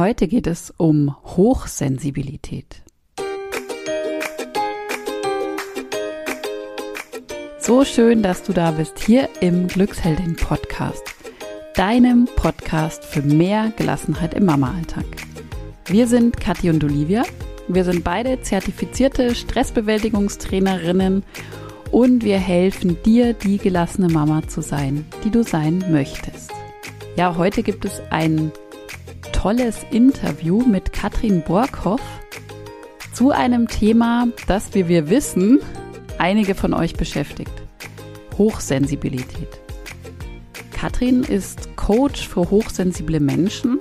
Heute geht es um Hochsensibilität. So schön, dass du da bist hier im Glücksheldin Podcast, deinem Podcast für mehr Gelassenheit im Mama-Alltag. Wir sind Kathi und Olivia. Wir sind beide zertifizierte Stressbewältigungstrainerinnen und wir helfen dir, die gelassene Mama zu sein, die du sein möchtest. Ja, heute gibt es ein tolles Interview mit Katrin Borkhoff zu einem Thema, das, wie wir wissen, einige von euch beschäftigt. Hochsensibilität. Katrin ist Coach für hochsensible Menschen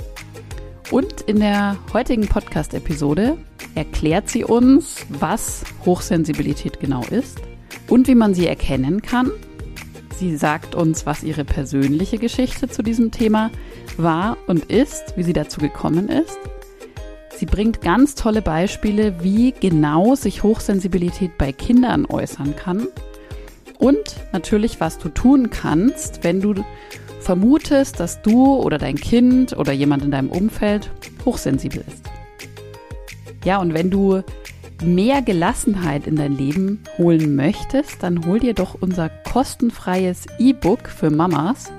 und in der heutigen Podcast-Episode erklärt sie uns, was Hochsensibilität genau ist und wie man sie erkennen kann. Sie sagt uns, was ihre persönliche Geschichte zu diesem Thema ist war und ist, wie sie dazu gekommen ist. Sie bringt ganz tolle Beispiele, wie genau sich Hochsensibilität bei Kindern äußern kann. Und natürlich, was du tun kannst, wenn du vermutest, dass du oder dein Kind oder jemand in deinem Umfeld hochsensibel ist. Ja, und wenn du mehr Gelassenheit in dein Leben holen möchtest, dann hol dir doch unser kostenfreies E-Book für Mamas.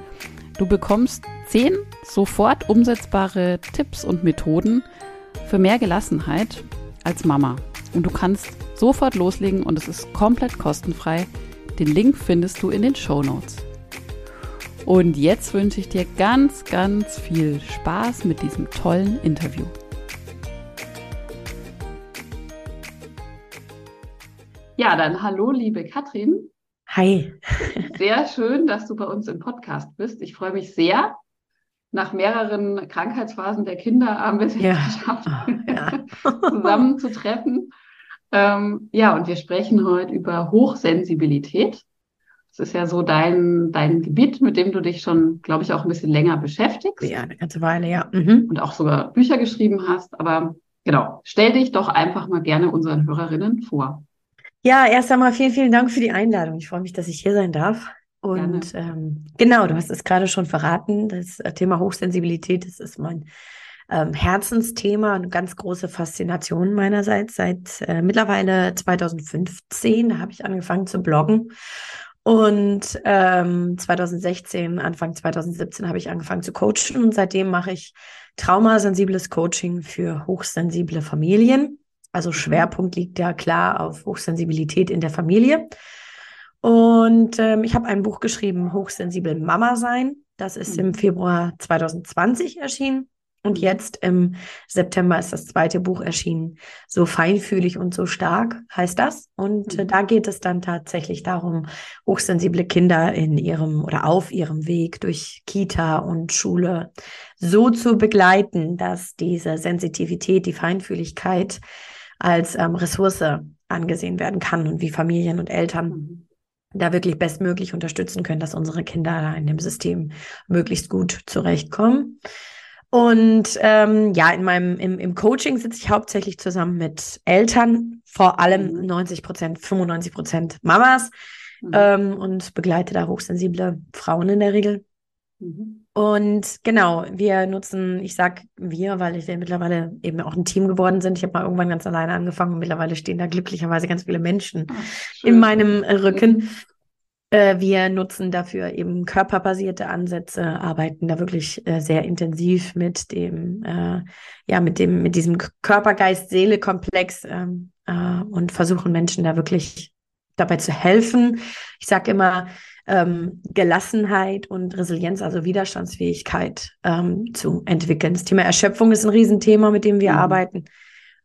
Du bekommst zehn sofort umsetzbare Tipps und Methoden für mehr Gelassenheit als Mama. Und du kannst sofort loslegen und es ist komplett kostenfrei. Den Link findest du in den Show Notes. Und jetzt wünsche ich dir ganz, ganz viel Spaß mit diesem tollen Interview. Ja, dann hallo, liebe Katrin. Hi. Sehr schön, dass du bei uns im Podcast bist. Ich freue mich sehr, nach mehreren Krankheitsphasen der Kinder haben wir es ja. geschafft, ja. zusammenzutreffen. Ähm, ja, und wir sprechen heute über Hochsensibilität. Das ist ja so dein, dein Gebiet, mit dem du dich schon, glaube ich, auch ein bisschen länger beschäftigst. Ja, eine ganze Weile, ja. Mhm. Und auch sogar Bücher geschrieben hast. Aber genau, stell dich doch einfach mal gerne unseren Hörerinnen vor. Ja, erst einmal vielen, vielen Dank für die Einladung. Ich freue mich, dass ich hier sein darf. Und ähm, genau, du hast es gerade schon verraten, das äh, Thema Hochsensibilität, das ist mein ähm, Herzensthema, eine ganz große Faszination meinerseits. Seit äh, mittlerweile 2015 habe ich angefangen zu bloggen. Und ähm, 2016, Anfang 2017 habe ich angefangen zu coachen und seitdem mache ich traumasensibles Coaching für hochsensible Familien. Also mhm. Schwerpunkt liegt ja klar auf Hochsensibilität in der Familie. Und ähm, ich habe ein Buch geschrieben, Hochsensibel Mama sein. Das ist mhm. im Februar 2020 erschienen. Und jetzt im September ist das zweite Buch erschienen. So feinfühlig und so stark heißt das. Und äh, mhm. da geht es dann tatsächlich darum, hochsensible Kinder in ihrem oder auf ihrem Weg durch Kita und Schule so zu begleiten, dass diese Sensitivität, die Feinfühligkeit als ähm, Ressource angesehen werden kann und wie Familien und Eltern mhm da wirklich bestmöglich unterstützen können, dass unsere Kinder in dem System möglichst gut zurechtkommen. Und ähm, ja, in meinem im, im Coaching sitze ich hauptsächlich zusammen mit Eltern, vor allem 90 mhm. Prozent, 95 Prozent Mamas mhm. ähm, und begleite da hochsensible Frauen in der Regel. Mhm. Und genau, wir nutzen, ich sag wir, weil ich ja mittlerweile eben auch ein Team geworden sind. Ich habe mal irgendwann ganz alleine angefangen und mittlerweile stehen da glücklicherweise ganz viele Menschen Ach, in meinem Rücken. Mhm. Äh, wir nutzen dafür eben körperbasierte Ansätze, arbeiten da wirklich äh, sehr intensiv mit dem, äh, ja, mit dem, mit diesem Körper-Geist-Seele-Komplex ähm, äh, und versuchen Menschen da wirklich dabei zu helfen. Ich sage immer, ähm, Gelassenheit und Resilienz, also Widerstandsfähigkeit ähm, zu entwickeln. Das Thema Erschöpfung ist ein Riesenthema, mit dem wir mhm. arbeiten,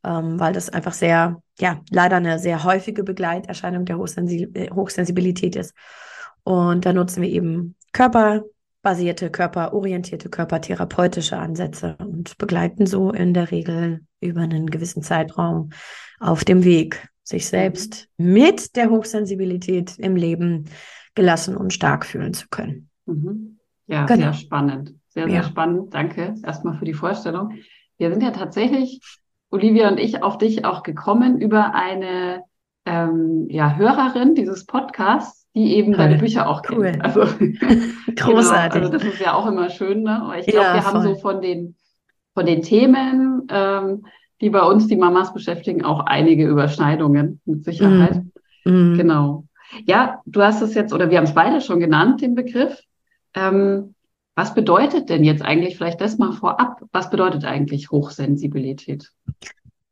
ähm, weil das einfach sehr, ja, leider eine sehr häufige Begleiterscheinung der äh, Hochsensibilität ist. Und da nutzen wir eben körperbasierte, körperorientierte, körpertherapeutische Ansätze und begleiten so in der Regel über einen gewissen Zeitraum auf dem Weg, sich selbst mhm. mit der Hochsensibilität im Leben gelassen und stark fühlen zu können. Mhm. Ja, genau. sehr spannend. Sehr, sehr ja. spannend. Danke erstmal für die Vorstellung. Wir sind ja tatsächlich, Olivia und ich, auf dich auch gekommen über eine ähm, ja, Hörerin dieses Podcasts, die eben cool. deine Bücher auch kennt. Cool. Also, Großartig. Genau, also das ist ja auch immer schön. Ne? Ich glaube, ja, wir voll. haben so von den von den Themen, ähm, die bei uns die Mamas beschäftigen, auch einige Überschneidungen mit Sicherheit. Mm. Genau. Ja, du hast es jetzt, oder wir haben es beide schon genannt, den Begriff. Ähm, was bedeutet denn jetzt eigentlich, vielleicht das mal vorab, was bedeutet eigentlich Hochsensibilität?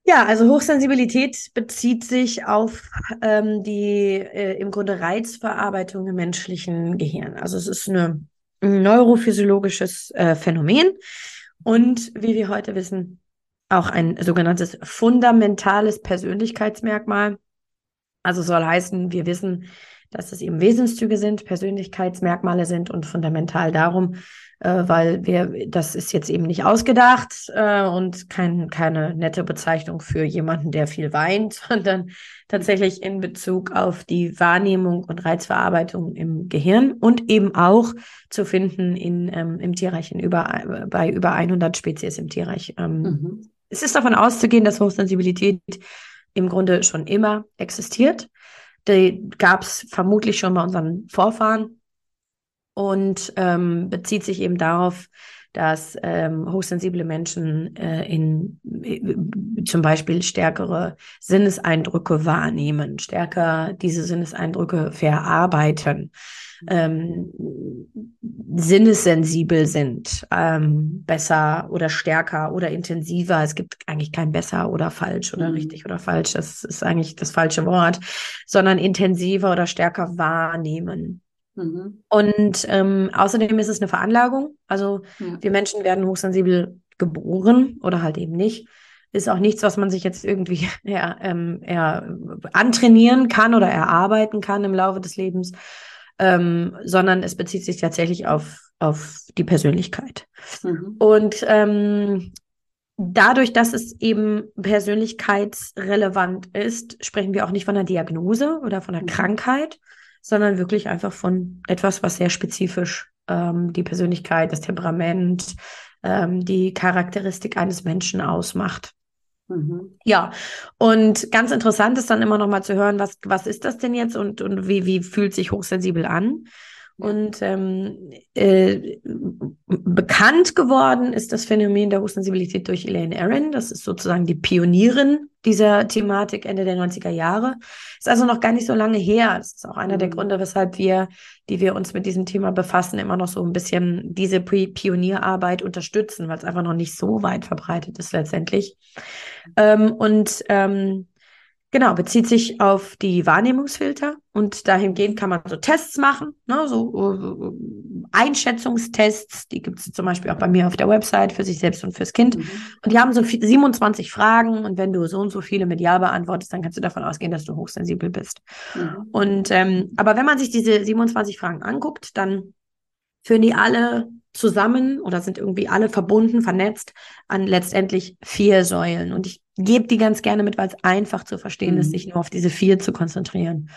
Ja, also Hochsensibilität bezieht sich auf ähm, die äh, im Grunde Reizverarbeitung im menschlichen Gehirn. Also es ist eine, ein neurophysiologisches äh, Phänomen und wie wir heute wissen, auch ein sogenanntes fundamentales Persönlichkeitsmerkmal. Also soll heißen, wir wissen, dass es eben Wesenszüge sind, Persönlichkeitsmerkmale sind und fundamental darum, äh, weil wir, das ist jetzt eben nicht ausgedacht äh, und kein, keine nette Bezeichnung für jemanden, der viel weint, sondern tatsächlich in Bezug auf die Wahrnehmung und Reizverarbeitung im Gehirn und eben auch zu finden in, ähm, im Tierreich, in über, bei über 100 Spezies im Tierreich. Ähm, mhm. Es ist davon auszugehen, dass Hochsensibilität im Grunde schon immer existiert. Die gab es vermutlich schon bei unseren Vorfahren und ähm, bezieht sich eben darauf, dass ähm, hochsensible Menschen äh, in äh, zum Beispiel stärkere Sinneseindrücke wahrnehmen, stärker diese Sinneseindrücke verarbeiten, ähm, sinnessensibel sind, ähm, besser oder stärker oder intensiver. Es gibt eigentlich kein besser oder falsch oder mhm. richtig oder falsch. Das ist eigentlich das falsche Wort, sondern intensiver oder stärker wahrnehmen. Mhm. Und ähm, außerdem ist es eine Veranlagung. Also ja. wir Menschen werden hochsensibel geboren oder halt eben nicht. Ist auch nichts, was man sich jetzt irgendwie eher, ähm, eher antrainieren kann oder erarbeiten kann im Laufe des Lebens, ähm, sondern es bezieht sich tatsächlich auf, auf die Persönlichkeit. Mhm. Und ähm, dadurch, dass es eben persönlichkeitsrelevant ist, sprechen wir auch nicht von einer Diagnose oder von einer mhm. Krankheit, sondern wirklich einfach von etwas, was sehr spezifisch ähm, die Persönlichkeit, das Temperament, ähm, die Charakteristik eines Menschen ausmacht. Mhm. Ja, und ganz interessant ist dann immer noch mal zu hören, was, was ist das denn jetzt und, und wie, wie fühlt sich hochsensibel an? Und ähm, äh, bekannt geworden ist das Phänomen der Hochsensibilität durch Elaine Aron. Das ist sozusagen die Pionierin dieser Thematik Ende der 90er Jahre. Ist also noch gar nicht so lange her. Das ist auch einer mhm. der Gründe, weshalb wir, die wir uns mit diesem Thema befassen, immer noch so ein bisschen diese Pionierarbeit unterstützen, weil es einfach noch nicht so weit verbreitet ist letztendlich. Ähm, und ähm, Genau, bezieht sich auf die Wahrnehmungsfilter und dahingehend kann man so Tests machen, ne, so uh, Einschätzungstests, die gibt es zum Beispiel auch bei mir auf der Website für sich selbst und fürs Kind. Mhm. Und die haben so 27 Fragen und wenn du so und so viele mit Ja beantwortest, dann kannst du davon ausgehen, dass du hochsensibel bist. Mhm. Und ähm, aber wenn man sich diese 27 Fragen anguckt, dann führen die alle zusammen oder sind irgendwie alle verbunden, vernetzt an letztendlich vier Säulen. Und ich gebe die ganz gerne mit, weil es einfach zu verstehen mhm. ist, sich nur auf diese vier zu konzentrieren.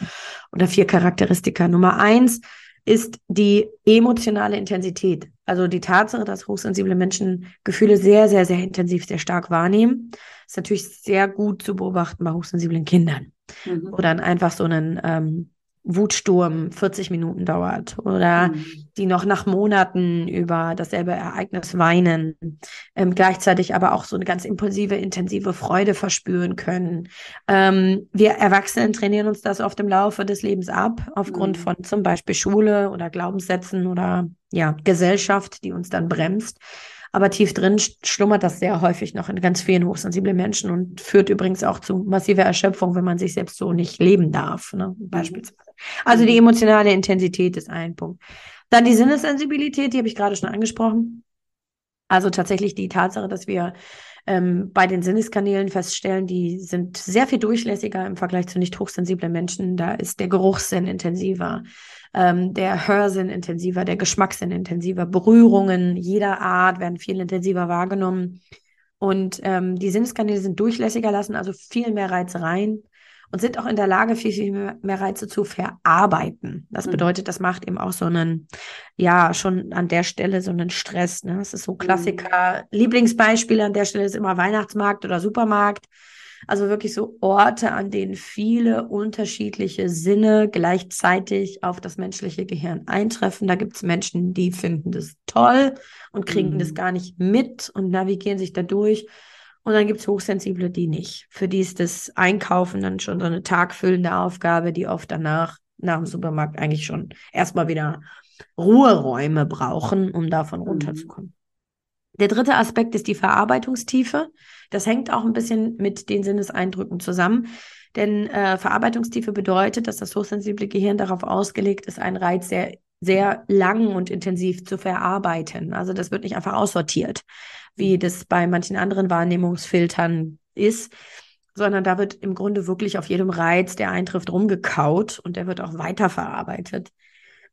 Oder vier Charakteristika. Nummer eins ist die emotionale Intensität. Also die Tatsache, dass hochsensible Menschen Gefühle sehr, sehr, sehr intensiv, sehr stark wahrnehmen, ist natürlich sehr gut zu beobachten bei hochsensiblen Kindern. Mhm. Oder einfach so einen ähm, Wutsturm 40 Minuten dauert oder mhm. die noch nach Monaten über dasselbe Ereignis weinen, ähm, gleichzeitig aber auch so eine ganz impulsive, intensive Freude verspüren können. Ähm, wir Erwachsenen trainieren uns das oft im Laufe des Lebens ab, aufgrund mhm. von zum Beispiel Schule oder Glaubenssätzen oder ja, Gesellschaft, die uns dann bremst. Aber tief drin schlummert das sehr häufig noch in ganz vielen hochsensiblen Menschen und führt übrigens auch zu massiver Erschöpfung, wenn man sich selbst so nicht leben darf, ne? Mhm. beispielsweise. Also die emotionale Intensität ist ein Punkt. Dann die Sinnessensibilität, die habe ich gerade schon angesprochen. Also tatsächlich die Tatsache, dass wir ähm, bei den Sinneskanälen feststellen, die sind sehr viel durchlässiger im Vergleich zu nicht hochsensiblen Menschen. Da ist der Geruchssinn intensiver, ähm, der Hörsinn intensiver, der Geschmackssinn intensiver, Berührungen jeder Art werden viel intensiver wahrgenommen. Und ähm, die Sinneskanäle sind durchlässiger, lassen also viel mehr Reize rein und sind auch in der Lage, viel, viel mehr, Reize zu verarbeiten. Das mhm. bedeutet, das macht eben auch so einen, ja, schon an der Stelle so einen Stress. Ne? Das ist so mhm. Klassiker. Mhm. Lieblingsbeispiel an der Stelle ist immer Weihnachtsmarkt oder Supermarkt. Also wirklich so Orte, an denen viele unterschiedliche Sinne gleichzeitig auf das menschliche Gehirn eintreffen. Da gibt es Menschen, die finden das toll und kriegen mhm. das gar nicht mit und navigieren sich da durch. Und dann gibt es Hochsensible, die nicht. Für die ist das Einkaufen dann schon so eine tagfüllende Aufgabe, die oft danach, nach dem Supermarkt eigentlich schon erstmal wieder Ruheräume brauchen, um davon mhm. runterzukommen. Der dritte Aspekt ist die Verarbeitungstiefe. Das hängt auch ein bisschen mit den Sinneseindrücken zusammen. Denn äh, Verarbeitungstiefe bedeutet, dass das hochsensible Gehirn darauf ausgelegt ist, einen Reiz sehr, sehr lang und intensiv zu verarbeiten. Also das wird nicht einfach aussortiert, wie das bei manchen anderen Wahrnehmungsfiltern ist, sondern da wird im Grunde wirklich auf jedem Reiz, der eintrifft, rumgekaut und der wird auch weiterverarbeitet.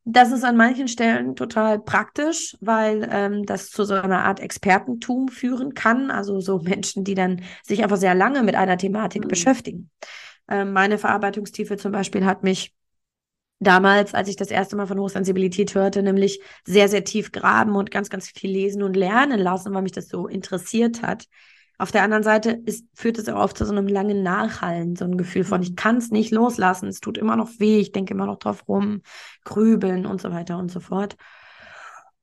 Das ist an manchen Stellen total praktisch, weil ähm, das zu so einer Art Expertentum führen kann. Also so Menschen, die dann sich einfach sehr lange mit einer Thematik mhm. beschäftigen. Ähm, meine Verarbeitungstiefe zum Beispiel hat mich damals, als ich das erste Mal von Hochsensibilität hörte, nämlich sehr, sehr tief graben und ganz, ganz viel lesen und lernen lassen, weil mich das so interessiert hat. Auf der anderen Seite ist, führt es auch oft zu so einem langen Nachhallen, so ein Gefühl von, ich kann es nicht loslassen, es tut immer noch weh, ich denke immer noch drauf rum, grübeln und so weiter und so fort.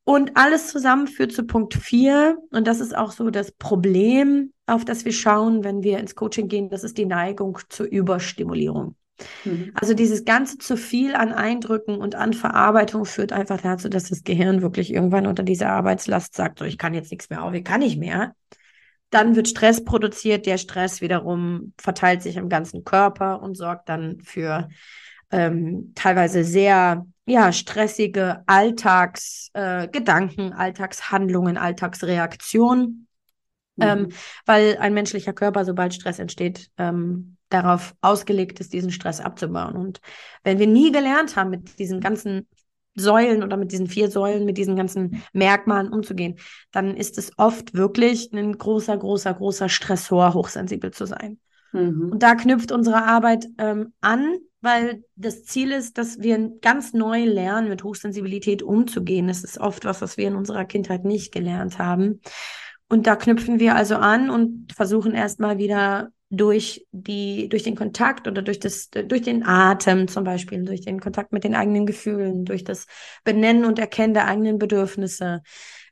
Und alles zusammen führt zu Punkt 4. Und das ist auch so das Problem, auf das wir schauen, wenn wir ins Coaching gehen. Das ist die Neigung zur Überstimulierung. Mhm. Also dieses ganze zu viel an Eindrücken und an Verarbeitung führt einfach dazu, dass das Gehirn wirklich irgendwann unter dieser Arbeitslast sagt, so ich kann jetzt nichts mehr auf, ich kann nicht mehr. Dann wird Stress produziert. Der Stress wiederum verteilt sich im ganzen Körper und sorgt dann für ähm, teilweise sehr ja, stressige Alltagsgedanken, äh, Alltagshandlungen, Alltagsreaktionen. Mhm. Ähm, weil ein menschlicher Körper, sobald Stress entsteht, ähm, darauf ausgelegt ist, diesen Stress abzubauen. Und wenn wir nie gelernt haben, mit diesen ganzen Säulen oder mit diesen vier Säulen, mit diesen ganzen Merkmalen umzugehen, dann ist es oft wirklich ein großer, großer, großer Stressor, hochsensibel zu sein. Mhm. Und da knüpft unsere Arbeit ähm, an, weil das Ziel ist, dass wir ganz neu lernen, mit Hochsensibilität umzugehen. Das ist oft was, was wir in unserer Kindheit nicht gelernt haben. Und da knüpfen wir also an und versuchen erstmal wieder durch die, durch den Kontakt oder durch das, durch den Atem zum Beispiel, durch den Kontakt mit den eigenen Gefühlen, durch das Benennen und Erkennen der eigenen Bedürfnisse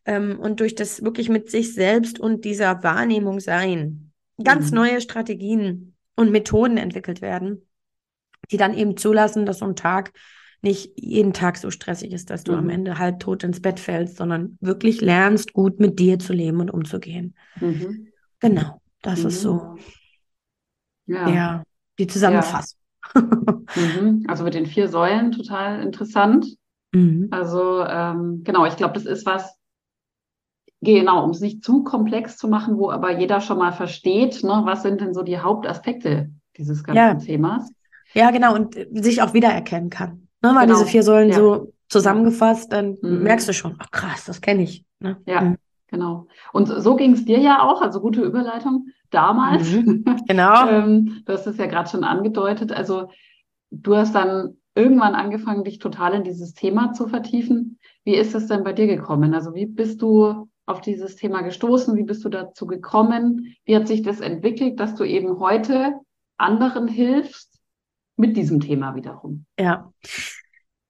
ähm, und durch das wirklich mit sich selbst und dieser Wahrnehmung sein, ganz mhm. neue Strategien und Methoden entwickelt werden, die dann eben zulassen, dass so ein Tag nicht jeden Tag so stressig ist, dass du mhm. am Ende halbtot ins Bett fällst, sondern wirklich lernst, gut mit dir zu leben und umzugehen. Mhm. Genau, das ist so mhm. Ja. ja die Zusammenfassung. Ja. mhm. Also mit den vier Säulen total interessant. Mhm. Also ähm, genau, ich glaube, das ist was, genau, um es nicht zu komplex zu machen, wo aber jeder schon mal versteht, ne, was sind denn so die Hauptaspekte dieses ganzen ja. Themas. Ja, genau, und sich auch wiedererkennen kann. Ne, weil genau. diese vier Säulen ja. so zusammengefasst, dann mhm. merkst du schon, ach krass, das kenne ich. Ne? Ja, mhm. genau. Und so ging es dir ja auch, also gute Überleitung damals. Mhm, genau. ähm, du hast es ja gerade schon angedeutet. Also du hast dann irgendwann angefangen, dich total in dieses Thema zu vertiefen. Wie ist es denn bei dir gekommen? Also wie bist du auf dieses Thema gestoßen? Wie bist du dazu gekommen? Wie hat sich das entwickelt, dass du eben heute anderen hilfst mit diesem Thema wiederum? Ja.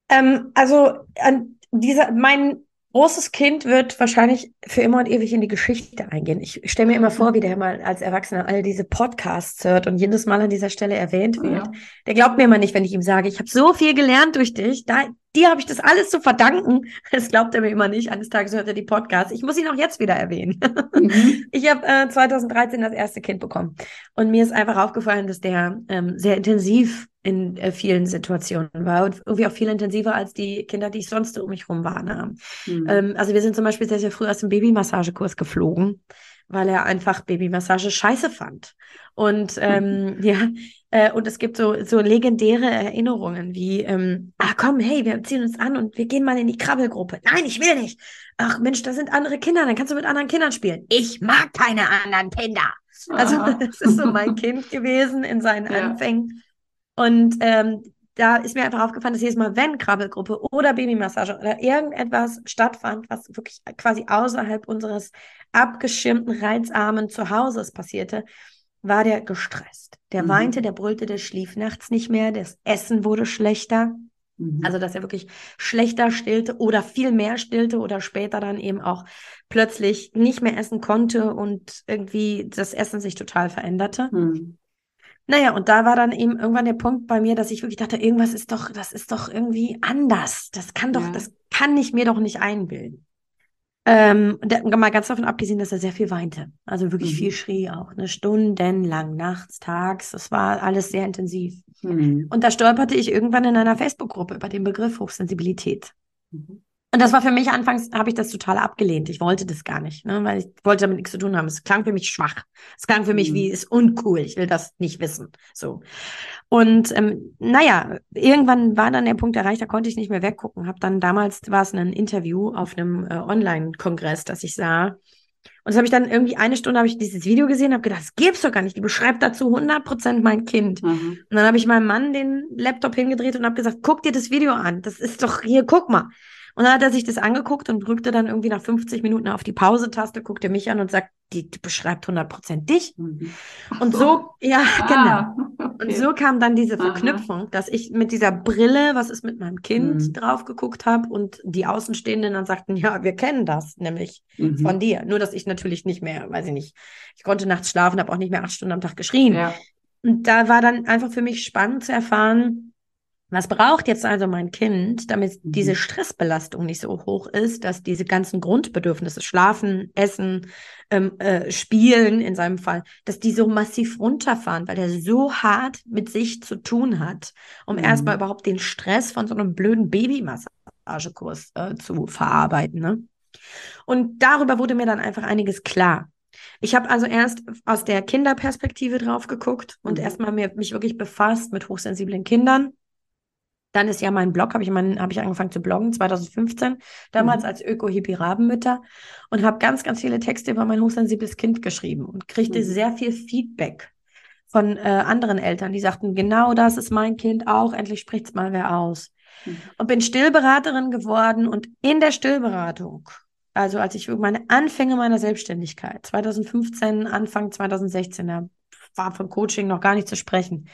Ähm, also an dieser, mein großes Kind wird wahrscheinlich für immer und ewig in die Geschichte eingehen. Ich stelle mir immer vor, wie der mal als Erwachsener all diese Podcasts hört und jedes Mal an dieser Stelle erwähnt wird. Ja. Der glaubt mir immer nicht, wenn ich ihm sage, ich habe so viel gelernt durch dich. Da, dir habe ich das alles zu verdanken. Das glaubt er mir immer nicht. Eines Tages hört er die Podcasts. Ich muss ihn auch jetzt wieder erwähnen. Mhm. Ich habe äh, 2013 das erste Kind bekommen. Und mir ist einfach aufgefallen, dass der ähm, sehr intensiv in äh, vielen Situationen war und irgendwie auch viel intensiver als die Kinder, die ich sonst um mich herum wahrnahm. Mhm. Ähm, also wir sind zum Beispiel sehr, sehr früh aus dem Babymassagekurs geflogen, weil er einfach Babymassage scheiße fand. Und ähm, mhm. ja, äh, und es gibt so, so legendäre Erinnerungen wie, ähm, ah komm, hey, wir ziehen uns an und wir gehen mal in die Krabbelgruppe. Nein, ich will nicht. Ach Mensch, da sind andere Kinder, dann kannst du mit anderen Kindern spielen. Ich mag keine anderen Kinder. Also das ist so mein Kind gewesen in seinen ja. Anfängen. Und ähm, da ist mir einfach aufgefallen, dass jedes Mal, wenn Krabbelgruppe oder Babymassage oder irgendetwas stattfand, was wirklich quasi außerhalb unseres abgeschirmten, reizarmen Zuhauses passierte, war der gestresst. Der mhm. weinte, der brüllte, der schlief nachts nicht mehr, das Essen wurde schlechter. Mhm. Also, dass er wirklich schlechter stillte oder viel mehr stillte oder später dann eben auch plötzlich nicht mehr essen konnte und irgendwie das Essen sich total veränderte. Mhm. Naja, und da war dann eben irgendwann der Punkt bei mir, dass ich wirklich dachte, irgendwas ist doch, das ist doch irgendwie anders. Das kann doch, ja. das kann ich mir doch nicht einbilden. Ähm, der, mal ganz davon abgesehen, dass er sehr viel weinte. Also wirklich mhm. viel schrie auch. Ne? Stundenlang, nachts, tags. Das war alles sehr intensiv. Mhm. Und da stolperte ich irgendwann in einer Facebook-Gruppe über den Begriff Hochsensibilität. Mhm. Und das war für mich anfangs, habe ich das total abgelehnt. Ich wollte das gar nicht, ne? weil ich wollte damit nichts zu tun haben. Es klang für mich schwach. Es klang für mich mhm. wie, ist uncool. Ich will das nicht wissen. So. Und ähm, naja, irgendwann war dann der Punkt erreicht, da konnte ich nicht mehr weggucken. Hab dann damals war es ein Interview auf einem äh, Online-Kongress, das ich sah. Und das habe ich dann irgendwie eine Stunde habe ich dieses Video gesehen, habe gedacht, das gibt's doch gar nicht. Die beschreibt dazu 100% mein Kind. Mhm. Und dann habe ich meinem Mann den Laptop hingedreht und habe gesagt, guck dir das Video an. Das ist doch hier, guck mal. Und dann hat er sich das angeguckt und drückte dann irgendwie nach 50 Minuten auf die Pause-Taste, guckte mich an und sagt, die, die beschreibt 100% dich. Mhm. Und so, ja, ah, genau. Okay. Und so kam dann diese Verknüpfung, Aha. dass ich mit dieser Brille, was ist mit meinem Kind, mhm. drauf geguckt habe und die Außenstehenden dann sagten, ja, wir kennen das, nämlich mhm. von dir. Nur, dass ich natürlich nicht mehr, weiß ich nicht, ich konnte nachts schlafen, habe auch nicht mehr acht Stunden am Tag geschrien. Ja. Und da war dann einfach für mich spannend zu erfahren, was braucht jetzt also mein Kind, damit mhm. diese Stressbelastung nicht so hoch ist, dass diese ganzen Grundbedürfnisse, Schlafen, Essen, ähm, äh, Spielen in seinem Fall, dass die so massiv runterfahren, weil er so hart mit sich zu tun hat, um mhm. erstmal überhaupt den Stress von so einem blöden Babymassagekurs äh, zu verarbeiten. Ne? Und darüber wurde mir dann einfach einiges klar. Ich habe also erst aus der Kinderperspektive drauf geguckt und mhm. erstmal mich wirklich befasst mit hochsensiblen Kindern dann ist ja mein Blog, habe ich, mein, hab ich angefangen zu bloggen, 2015, damals mhm. als Öko-Hippie-Rabenmütter und habe ganz, ganz viele Texte über mein hochsensibles Kind geschrieben und kriegte mhm. sehr viel Feedback von äh, anderen Eltern, die sagten, genau das ist mein Kind auch, endlich spricht es mal wer aus. Mhm. Und bin Stillberaterin geworden und in der Stillberatung, also als ich meine Anfänge meiner Selbstständigkeit, 2015, Anfang 2016, da war von Coaching noch gar nicht zu sprechen,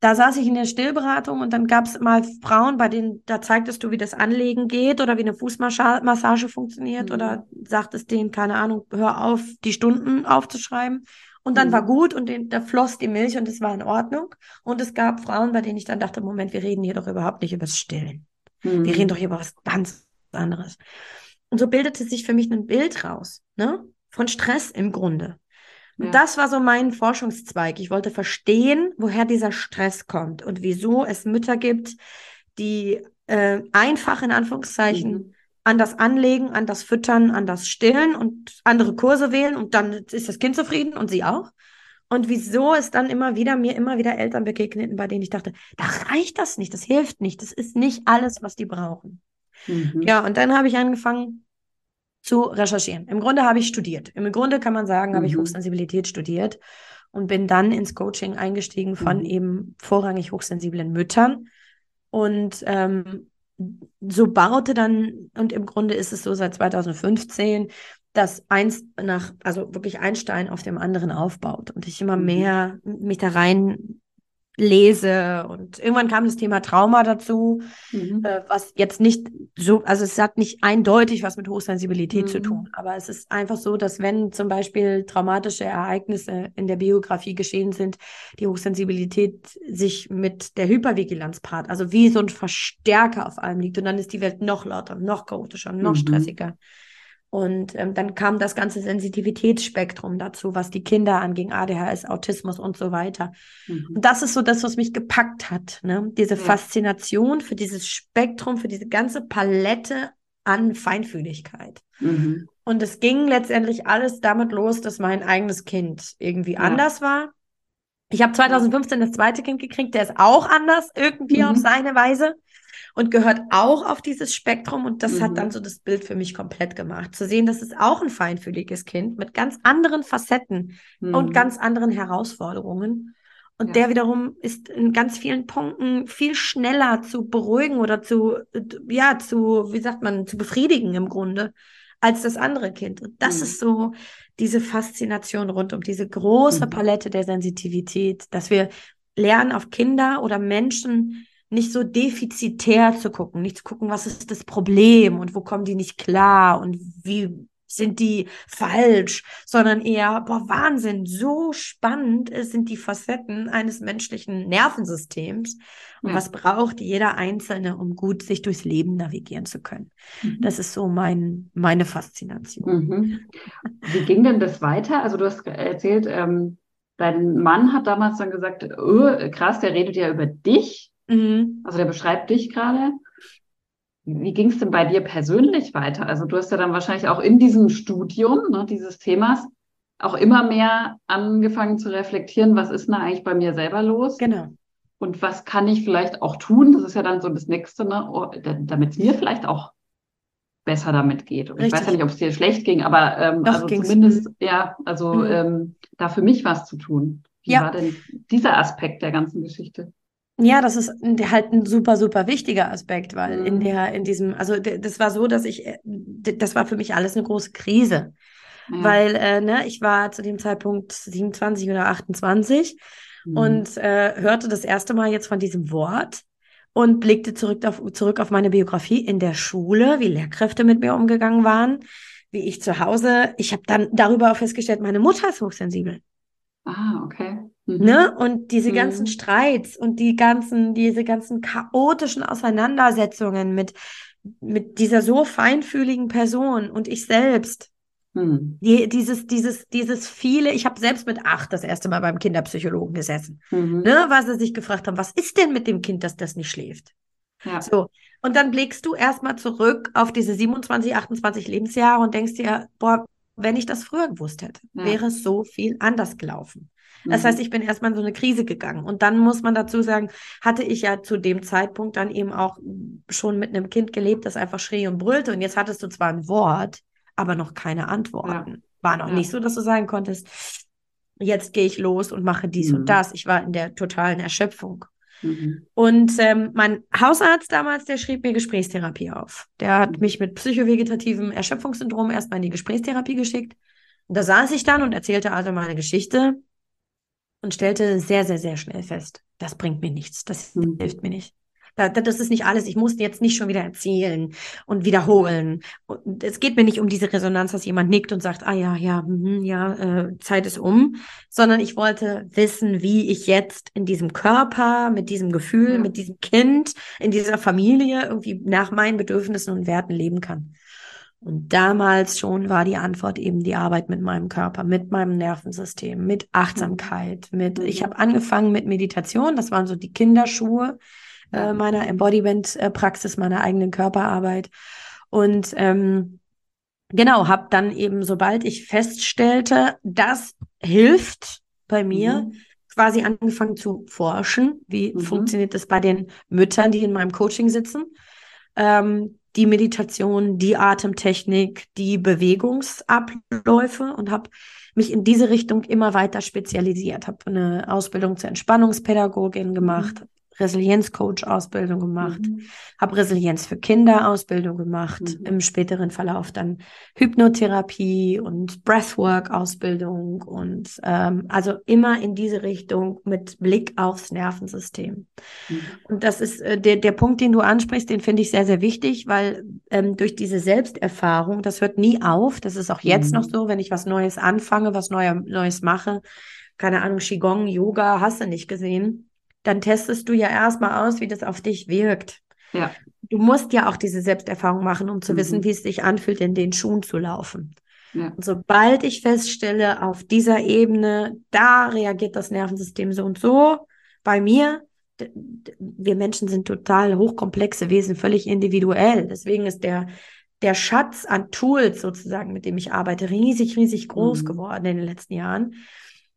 da saß ich in der Stillberatung und dann gab es mal Frauen, bei denen, da zeigtest du, wie das Anlegen geht oder wie eine Fußmassage funktioniert mhm. oder sagtest denen, keine Ahnung, hör auf, die Stunden aufzuschreiben. Und dann mhm. war gut und den, da floss die Milch und es war in Ordnung. Und es gab Frauen, bei denen ich dann dachte, Moment, wir reden hier doch überhaupt nicht über das Stillen. Mhm. Wir reden mhm. doch hier über was ganz anderes. Und so bildete sich für mich ein Bild raus, ne? Von Stress im Grunde. Und das war so mein Forschungszweig. Ich wollte verstehen, woher dieser Stress kommt und wieso es Mütter gibt, die äh, einfach in Anführungszeichen mhm. an das Anlegen, an das Füttern, an das Stillen und andere Kurse wählen und dann ist das Kind zufrieden und sie auch. Und wieso es dann immer wieder, mir immer wieder Eltern begegneten, bei denen ich dachte, da reicht das nicht, das hilft nicht, das ist nicht alles, was die brauchen. Mhm. Ja, und dann habe ich angefangen, zu recherchieren. Im Grunde habe ich studiert. Im Grunde kann man sagen, mhm. habe ich mhm. Hochsensibilität studiert und bin dann ins Coaching eingestiegen von mhm. eben vorrangig hochsensiblen Müttern. Und ähm, so baute dann, und im Grunde ist es so seit 2015, dass eins nach, also wirklich ein Stein auf dem anderen aufbaut und ich immer mhm. mehr mich da rein lese und irgendwann kam das Thema Trauma dazu, mhm. äh, was jetzt nicht so, also es hat nicht eindeutig was mit Hochsensibilität mhm. zu tun, aber es ist einfach so, dass wenn zum Beispiel traumatische Ereignisse in der Biografie geschehen sind, die Hochsensibilität sich mit der Hypervigilanz paart, also wie so ein Verstärker auf allem liegt und dann ist die Welt noch lauter, noch chaotischer, noch mhm. stressiger. Und ähm, dann kam das ganze Sensitivitätsspektrum dazu, was die Kinder anging, ADHS, Autismus und so weiter. Mhm. Und das ist so das, was mich gepackt hat. Ne? Diese ja. Faszination für dieses Spektrum, für diese ganze Palette an Feinfühligkeit. Mhm. Und es ging letztendlich alles damit los, dass mein eigenes Kind irgendwie ja. anders war. Ich habe 2015 das zweite Kind gekriegt, der ist auch anders, irgendwie mhm. auf seine Weise und gehört auch auf dieses Spektrum. Und das mhm. hat dann so das Bild für mich komplett gemacht. Zu sehen, das ist auch ein feinfühliges Kind mit ganz anderen Facetten mhm. und ganz anderen Herausforderungen. Und ja. der wiederum ist in ganz vielen Punkten viel schneller zu beruhigen oder zu, ja, zu, wie sagt man, zu befriedigen im Grunde, als das andere Kind. Und das mhm. ist so diese Faszination rund um diese große mhm. Palette der Sensitivität, dass wir lernen, auf Kinder oder Menschen nicht so defizitär zu gucken, nicht zu gucken, was ist das Problem und wo kommen die nicht klar und wie sind die falsch, sondern eher, boah, Wahnsinn, so spannend sind die Facetten eines menschlichen Nervensystems und ja. was braucht jeder Einzelne, um gut sich durchs Leben navigieren zu können. Mhm. Das ist so mein, meine Faszination. Mhm. Wie ging denn das weiter? Also du hast erzählt, ähm, dein Mann hat damals dann gesagt, oh, krass, der redet ja über dich. Mhm. Also der beschreibt dich gerade. Wie ging es denn bei dir persönlich weiter? Also du hast ja dann wahrscheinlich auch in diesem Studium ne, dieses Themas auch immer mehr angefangen zu reflektieren, was ist denn eigentlich bei mir selber los? Genau. Und was kann ich vielleicht auch tun? Das ist ja dann so das Nächste, ne? Oh, damit es mir vielleicht auch besser damit geht. Ich weiß ja nicht, ob es dir schlecht ging, aber ähm, also zumindest, ja, also mhm. ähm, da für mich was zu tun. Wie ja. war denn dieser Aspekt der ganzen Geschichte? Ja, das ist halt ein super, super wichtiger Aspekt, weil mhm. in der, in diesem, also das war so, dass ich, äh, das war für mich alles eine große Krise. Ja. Weil, äh, ne, ich war zu dem Zeitpunkt 27 oder 28 mhm. und äh, hörte das erste Mal jetzt von diesem Wort und blickte zurück auf, zurück auf meine Biografie in der Schule, wie Lehrkräfte mit mir umgegangen waren, wie ich zu Hause, ich habe dann darüber auch festgestellt, meine Mutter ist hochsensibel. Ah, okay. Mhm. Ne? Und diese ganzen mhm. Streits und die ganzen, diese ganzen chaotischen Auseinandersetzungen mit, mit dieser so feinfühligen Person und ich selbst. Mhm. Die, dieses, dieses, dieses viele, ich habe selbst mit acht das erste Mal beim Kinderpsychologen gesessen, mhm. ne, weil sie sich gefragt haben, was ist denn mit dem Kind, dass das nicht schläft? Ja. So. Und dann blickst du erstmal zurück auf diese 27, 28 Lebensjahre und denkst dir, boah, wenn ich das früher gewusst hätte, ja. wäre es so viel anders gelaufen. Das heißt, mhm. ich bin erstmal in so eine Krise gegangen. Und dann muss man dazu sagen, hatte ich ja zu dem Zeitpunkt dann eben auch schon mit einem Kind gelebt, das einfach schrie und brüllte. Und jetzt hattest du zwar ein Wort, aber noch keine Antworten. Ja. War noch ja. nicht so, dass du sagen konntest, jetzt gehe ich los und mache dies mhm. und das. Ich war in der totalen Erschöpfung. Mhm. Und ähm, mein Hausarzt damals, der schrieb mir Gesprächstherapie auf. Der hat mhm. mich mit psychovegetativem Erschöpfungssyndrom erstmal in die Gesprächstherapie geschickt. Und da saß ich dann und erzählte also meine Geschichte und stellte sehr, sehr, sehr schnell fest, das bringt mir nichts, das mhm. hilft mir nicht. Das ist nicht alles. Ich muss jetzt nicht schon wieder erzählen und wiederholen. Und es geht mir nicht um diese Resonanz, dass jemand nickt und sagt, ah ja, ja, mh, ja, äh, Zeit ist um, sondern ich wollte wissen, wie ich jetzt in diesem Körper, mit diesem Gefühl, ja. mit diesem Kind, in dieser Familie irgendwie nach meinen Bedürfnissen und Werten leben kann. Und damals schon war die Antwort eben die Arbeit mit meinem Körper, mit meinem Nervensystem, mit Achtsamkeit, mit, ich mhm. habe angefangen mit Meditation, das waren so die Kinderschuhe äh, meiner Embodiment-Praxis, meiner eigenen Körperarbeit. Und ähm, genau, habe dann eben, sobald ich feststellte, das hilft bei mir, mhm. quasi angefangen zu forschen. Wie mhm. funktioniert das bei den Müttern, die in meinem Coaching sitzen? Ähm, die Meditation, die Atemtechnik, die Bewegungsabläufe und habe mich in diese Richtung immer weiter spezialisiert. Habe eine Ausbildung zur Entspannungspädagogin gemacht, mhm. Resilienzcoach-Ausbildung gemacht, mhm. habe Resilienz für Kinder-Ausbildung gemacht, mhm. im späteren Verlauf dann Hypnotherapie und Breathwork-Ausbildung und ähm, also immer in diese Richtung mit Blick aufs Nervensystem. Mhm. Und das ist äh, der, der Punkt, den du ansprichst, den finde ich sehr, sehr wichtig, weil ähm, durch diese Selbsterfahrung, das hört nie auf, das ist auch jetzt noch mhm. so, wenn ich was Neues anfange, was Neues mache, keine Ahnung, Qigong, Yoga, hast du nicht gesehen dann testest du ja erstmal aus, wie das auf dich wirkt. Ja. Du musst ja auch diese Selbsterfahrung machen, um zu mhm. wissen, wie es sich anfühlt, in den Schuhen zu laufen. Ja. Und sobald ich feststelle, auf dieser Ebene, da reagiert das Nervensystem so und so, bei mir, wir Menschen sind total hochkomplexe Wesen, völlig individuell. Deswegen ist der, der Schatz an Tools sozusagen, mit dem ich arbeite, riesig, riesig groß mhm. geworden in den letzten Jahren,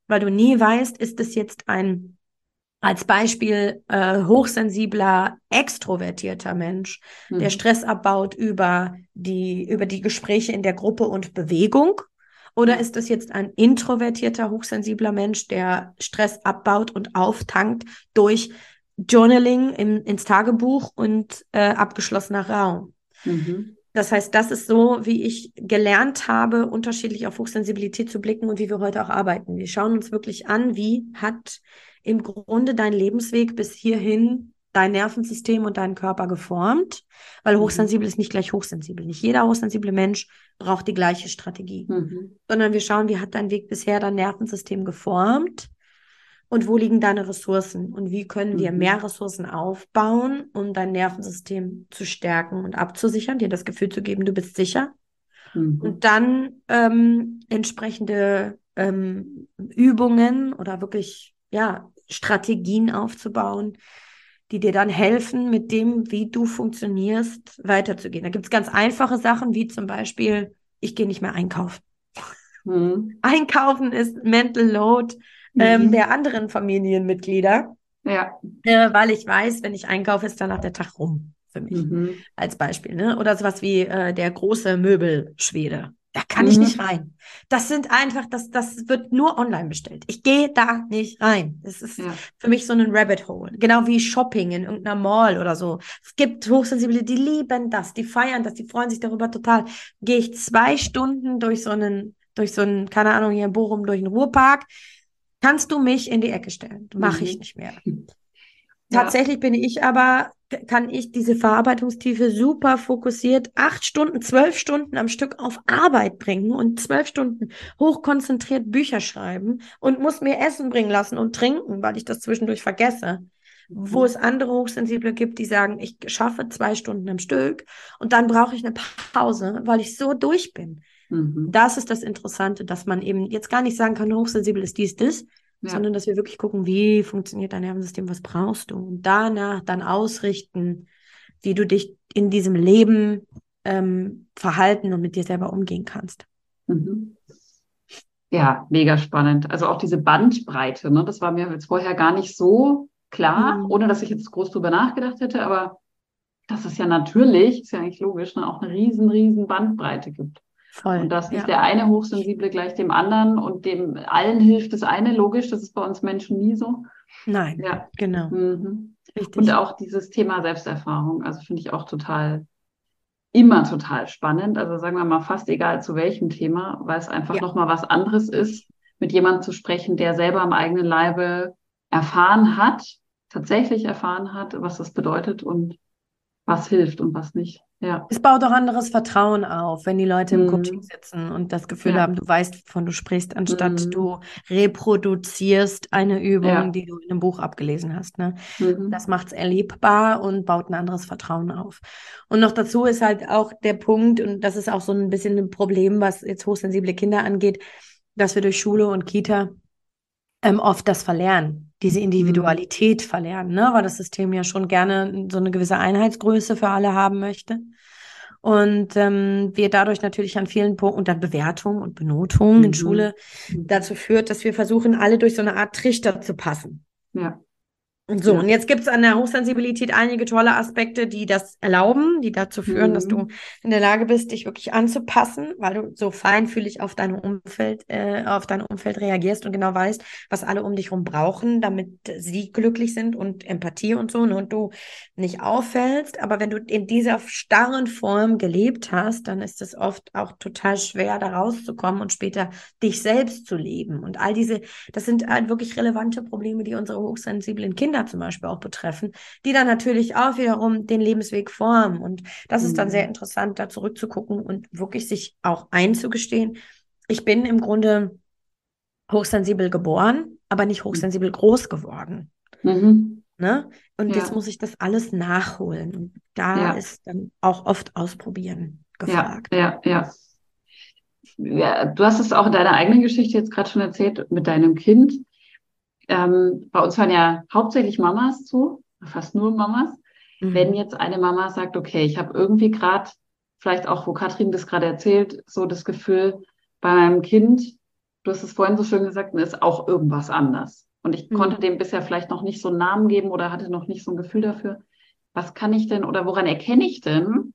weil du nie weißt, ist es jetzt ein als Beispiel äh, hochsensibler, extrovertierter Mensch, mhm. der Stress abbaut über die, über die Gespräche in der Gruppe und Bewegung. Oder ist es jetzt ein introvertierter, hochsensibler Mensch, der Stress abbaut und auftankt durch Journaling im, ins Tagebuch und äh, abgeschlossener Raum? Mhm. Das heißt, das ist so, wie ich gelernt habe, unterschiedlich auf Hochsensibilität zu blicken und wie wir heute auch arbeiten. Wir schauen uns wirklich an, wie hat im Grunde dein Lebensweg bis hierhin dein Nervensystem und deinen Körper geformt, weil mhm. hochsensibel ist nicht gleich hochsensibel. Nicht jeder hochsensible Mensch braucht die gleiche Strategie, mhm. sondern wir schauen, wie hat dein Weg bisher dein Nervensystem geformt und wo liegen deine Ressourcen und wie können wir mhm. mehr Ressourcen aufbauen, um dein Nervensystem zu stärken und abzusichern, dir das Gefühl zu geben, du bist sicher. Mhm. Und dann ähm, entsprechende ähm, Übungen oder wirklich ja Strategien aufzubauen, die dir dann helfen, mit dem, wie du funktionierst, weiterzugehen. Da gibt es ganz einfache Sachen, wie zum Beispiel, ich gehe nicht mehr einkaufen. Mhm. Einkaufen ist Mental Load ähm, mhm. der anderen Familienmitglieder. Ja. Äh, weil ich weiß, wenn ich einkaufe, ist danach der Tag rum für mich. Mhm. Als Beispiel. Ne? Oder sowas wie äh, der große Möbelschwede. Da kann mhm. ich nicht rein. Das sind einfach, das, das wird nur online bestellt. Ich gehe da nicht rein. Das ist ja. für mich so ein Rabbit Hole. Genau wie Shopping in irgendeiner Mall oder so. Es gibt Hochsensible, die lieben das, die feiern das, die freuen sich darüber total. Gehe ich zwei Stunden durch so einen, durch so einen, keine Ahnung, hier in Bochum, durch den Ruhrpark, kannst du mich in die Ecke stellen. Mache mhm. ich nicht mehr. Ja. Tatsächlich bin ich aber, kann ich diese Verarbeitungstiefe super fokussiert acht Stunden, zwölf Stunden am Stück auf Arbeit bringen und zwölf Stunden hochkonzentriert Bücher schreiben und muss mir Essen bringen lassen und trinken, weil ich das zwischendurch vergesse. Mhm. Wo es andere Hochsensible gibt, die sagen, ich schaffe zwei Stunden am Stück und dann brauche ich eine Pause, weil ich so durch bin. Mhm. Das ist das Interessante, dass man eben jetzt gar nicht sagen kann, hochsensibel ist dies, das, ja. sondern dass wir wirklich gucken, wie funktioniert dein Nervensystem, was brauchst du und danach dann ausrichten, wie du dich in diesem Leben ähm, verhalten und mit dir selber umgehen kannst. Mhm. Ja, mega spannend. Also auch diese Bandbreite, ne, das war mir jetzt vorher gar nicht so klar, mhm. ohne dass ich jetzt groß drüber nachgedacht hätte, aber dass es ja natürlich, ist ja eigentlich logisch, ne, auch eine riesen, riesen Bandbreite gibt. Voll, und dass nicht ja. der eine Hochsensible gleich dem anderen und dem allen hilft das eine, logisch, das ist bei uns Menschen nie so. Nein, ja. genau. Mhm. Und auch dieses Thema Selbsterfahrung, also finde ich auch total, immer total spannend. Also sagen wir mal fast egal zu welchem Thema, weil es einfach ja. nochmal was anderes ist, mit jemandem zu sprechen, der selber am eigenen Leibe erfahren hat, tatsächlich erfahren hat, was das bedeutet und was hilft und was nicht. Ja. Es baut auch anderes Vertrauen auf, wenn die Leute im mhm. Coaching sitzen und das Gefühl ja. haben, du weißt, wovon du sprichst, anstatt mhm. du reproduzierst eine Übung, ja. die du in einem Buch abgelesen hast. Ne? Mhm. Das macht es erlebbar und baut ein anderes Vertrauen auf. Und noch dazu ist halt auch der Punkt, und das ist auch so ein bisschen ein Problem, was jetzt hochsensible Kinder angeht, dass wir durch Schule und Kita ähm, oft das verlernen, diese mhm. Individualität verlernen, ne? weil das System ja schon gerne so eine gewisse Einheitsgröße für alle haben möchte. Und ähm, wir dadurch natürlich an vielen Punkten dann Bewertung und Benotung mhm. in Schule mhm. dazu führt, dass wir versuchen, alle durch so eine Art Trichter zu passen. Ja. So, ja. und jetzt gibt es an der Hochsensibilität einige tolle Aspekte, die das erlauben, die dazu führen, mhm. dass du mhm. in der Lage bist, dich wirklich anzupassen, weil du so feinfühlig auf dein Umfeld, äh, auf dein Umfeld reagierst und genau weißt, was alle um dich herum brauchen, damit sie glücklich sind und Empathie und so, ne, und du nicht auffällst. Aber wenn du in dieser starren Form gelebt hast, dann ist es oft auch total schwer, da rauszukommen und später dich selbst zu leben. Und all diese, das sind halt wirklich relevante Probleme, die unsere hochsensiblen Kinder Kinder zum Beispiel auch betreffen, die dann natürlich auch wiederum den Lebensweg formen. Und das mhm. ist dann sehr mhm. interessant, da zurückzugucken und wirklich sich auch einzugestehen. Ich bin im Grunde hochsensibel geboren, aber nicht hochsensibel groß geworden. Mhm. Ne? Und ja. jetzt muss ich das alles nachholen. Und da ja. ist dann auch oft ausprobieren gefragt. Ja, ja, ja. Ja, du hast es auch in deiner eigenen Geschichte jetzt gerade schon erzählt mit deinem Kind ähm, bei uns hören ja hauptsächlich Mamas zu, fast nur Mamas. Mhm. Wenn jetzt eine Mama sagt, okay, ich habe irgendwie gerade, vielleicht auch, wo Katrin das gerade erzählt, so das Gefühl, bei meinem Kind, du hast es vorhin so schön gesagt, ist auch irgendwas anders. Und ich mhm. konnte dem bisher vielleicht noch nicht so einen Namen geben oder hatte noch nicht so ein Gefühl dafür. Was kann ich denn oder woran erkenne ich denn,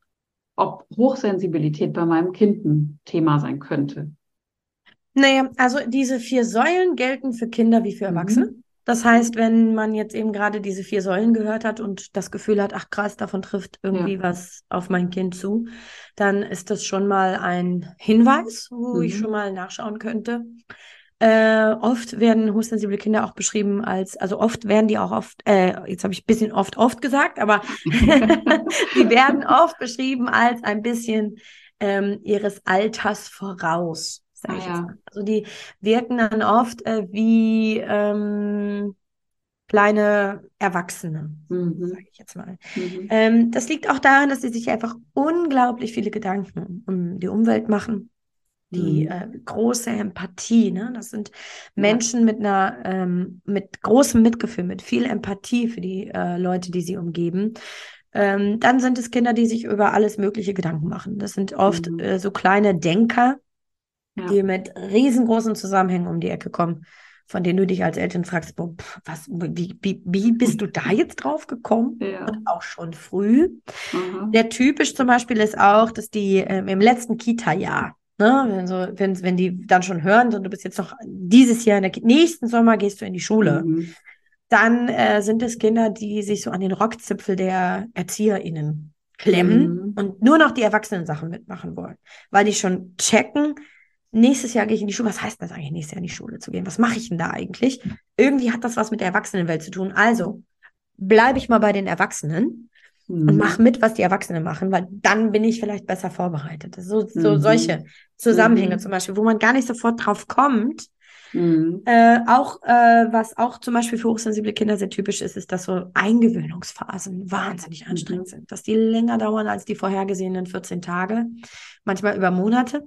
ob Hochsensibilität bei meinem Kind ein Thema sein könnte? Naja, also diese vier Säulen gelten für Kinder wie für mhm. Erwachsene. Mhm. Das heißt, wenn man jetzt eben gerade diese vier Säulen gehört hat und das Gefühl hat, ach krass, davon trifft irgendwie ja. was auf mein Kind zu, dann ist das schon mal ein Hinweis, wo mhm. ich schon mal nachschauen könnte. Äh, oft werden hochsensible Kinder auch beschrieben als, also oft werden die auch oft, äh, jetzt habe ich ein bisschen oft, oft gesagt, aber die werden oft beschrieben als ein bisschen ähm, ihres Alters voraus. Sag ich ja. Also die wirken dann oft äh, wie ähm, kleine Erwachsene, mhm. sage ich jetzt mal. Mhm. Ähm, das liegt auch daran, dass sie sich einfach unglaublich viele Gedanken um die Umwelt machen. Die mhm. äh, große Empathie, ne? Das sind Menschen ja. mit einer, ähm, mit großem Mitgefühl, mit viel Empathie für die äh, Leute, die sie umgeben. Ähm, dann sind es Kinder, die sich über alles Mögliche Gedanken machen. Das sind oft mhm. äh, so kleine Denker, ja. die mit riesengroßen Zusammenhängen um die Ecke kommen, von denen du dich als Eltern fragst, boah, was, wie, wie, wie bist du da jetzt drauf gekommen? Ja. Und auch schon früh. Mhm. Der typisch zum Beispiel ist auch, dass die ähm, im letzten Kita-Jahr, Ne, wenn, so, wenn, wenn die dann schon hören, so, du bist jetzt noch dieses Jahr, in der nächsten Sommer gehst du in die Schule, mhm. dann äh, sind es Kinder, die sich so an den Rockzipfel der ErzieherInnen klemmen mhm. und nur noch die Erwachsenen-Sachen mitmachen wollen, weil die schon checken, nächstes Jahr gehe ich in die Schule. Was heißt das eigentlich, nächstes Jahr in die Schule zu gehen? Was mache ich denn da eigentlich? Irgendwie hat das was mit der Erwachsenenwelt zu tun. Also bleibe ich mal bei den Erwachsenen mhm. und mache mit, was die Erwachsenen machen, weil dann bin ich vielleicht besser vorbereitet. So, so mhm. solche Zusammenhänge mhm. zum Beispiel, wo man gar nicht sofort drauf kommt. Mhm. Äh, auch, äh, was auch zum Beispiel für hochsensible Kinder sehr typisch ist, ist, dass so Eingewöhnungsphasen wahnsinnig anstrengend mhm. sind, dass die länger dauern als die vorhergesehenen 14 Tage, manchmal über Monate.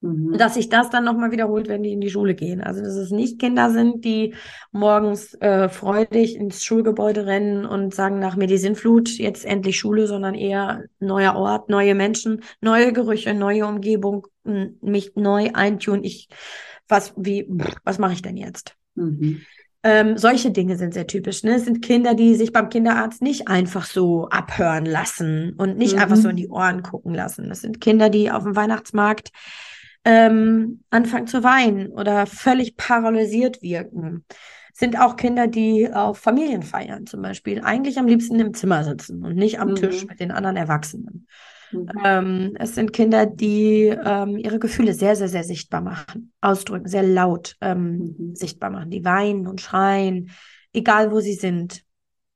Mhm. Dass sich das dann nochmal wiederholt, wenn die in die Schule gehen. Also, dass es nicht Kinder sind, die morgens äh, freudig ins Schulgebäude rennen und sagen nach mir die Sinnflut, jetzt endlich Schule, sondern eher neuer Ort, neue Menschen, neue Gerüche, neue Umgebung, mich neu eintun. Ich, was, wie, was mache ich denn jetzt? Mhm. Ähm, solche Dinge sind sehr typisch. Ne? Es sind Kinder, die sich beim Kinderarzt nicht einfach so abhören lassen und nicht mhm. einfach so in die Ohren gucken lassen. Das sind Kinder, die auf dem Weihnachtsmarkt ähm, anfangen zu weinen oder völlig paralysiert wirken. Sind auch Kinder, die auf Familienfeiern zum Beispiel eigentlich am liebsten im Zimmer sitzen und nicht am mhm. Tisch mit den anderen Erwachsenen. Mhm. Ähm, es sind Kinder, die ähm, ihre Gefühle sehr, sehr, sehr sichtbar machen, ausdrücken, sehr laut ähm, mhm. sichtbar machen. Die weinen und schreien, egal wo sie sind.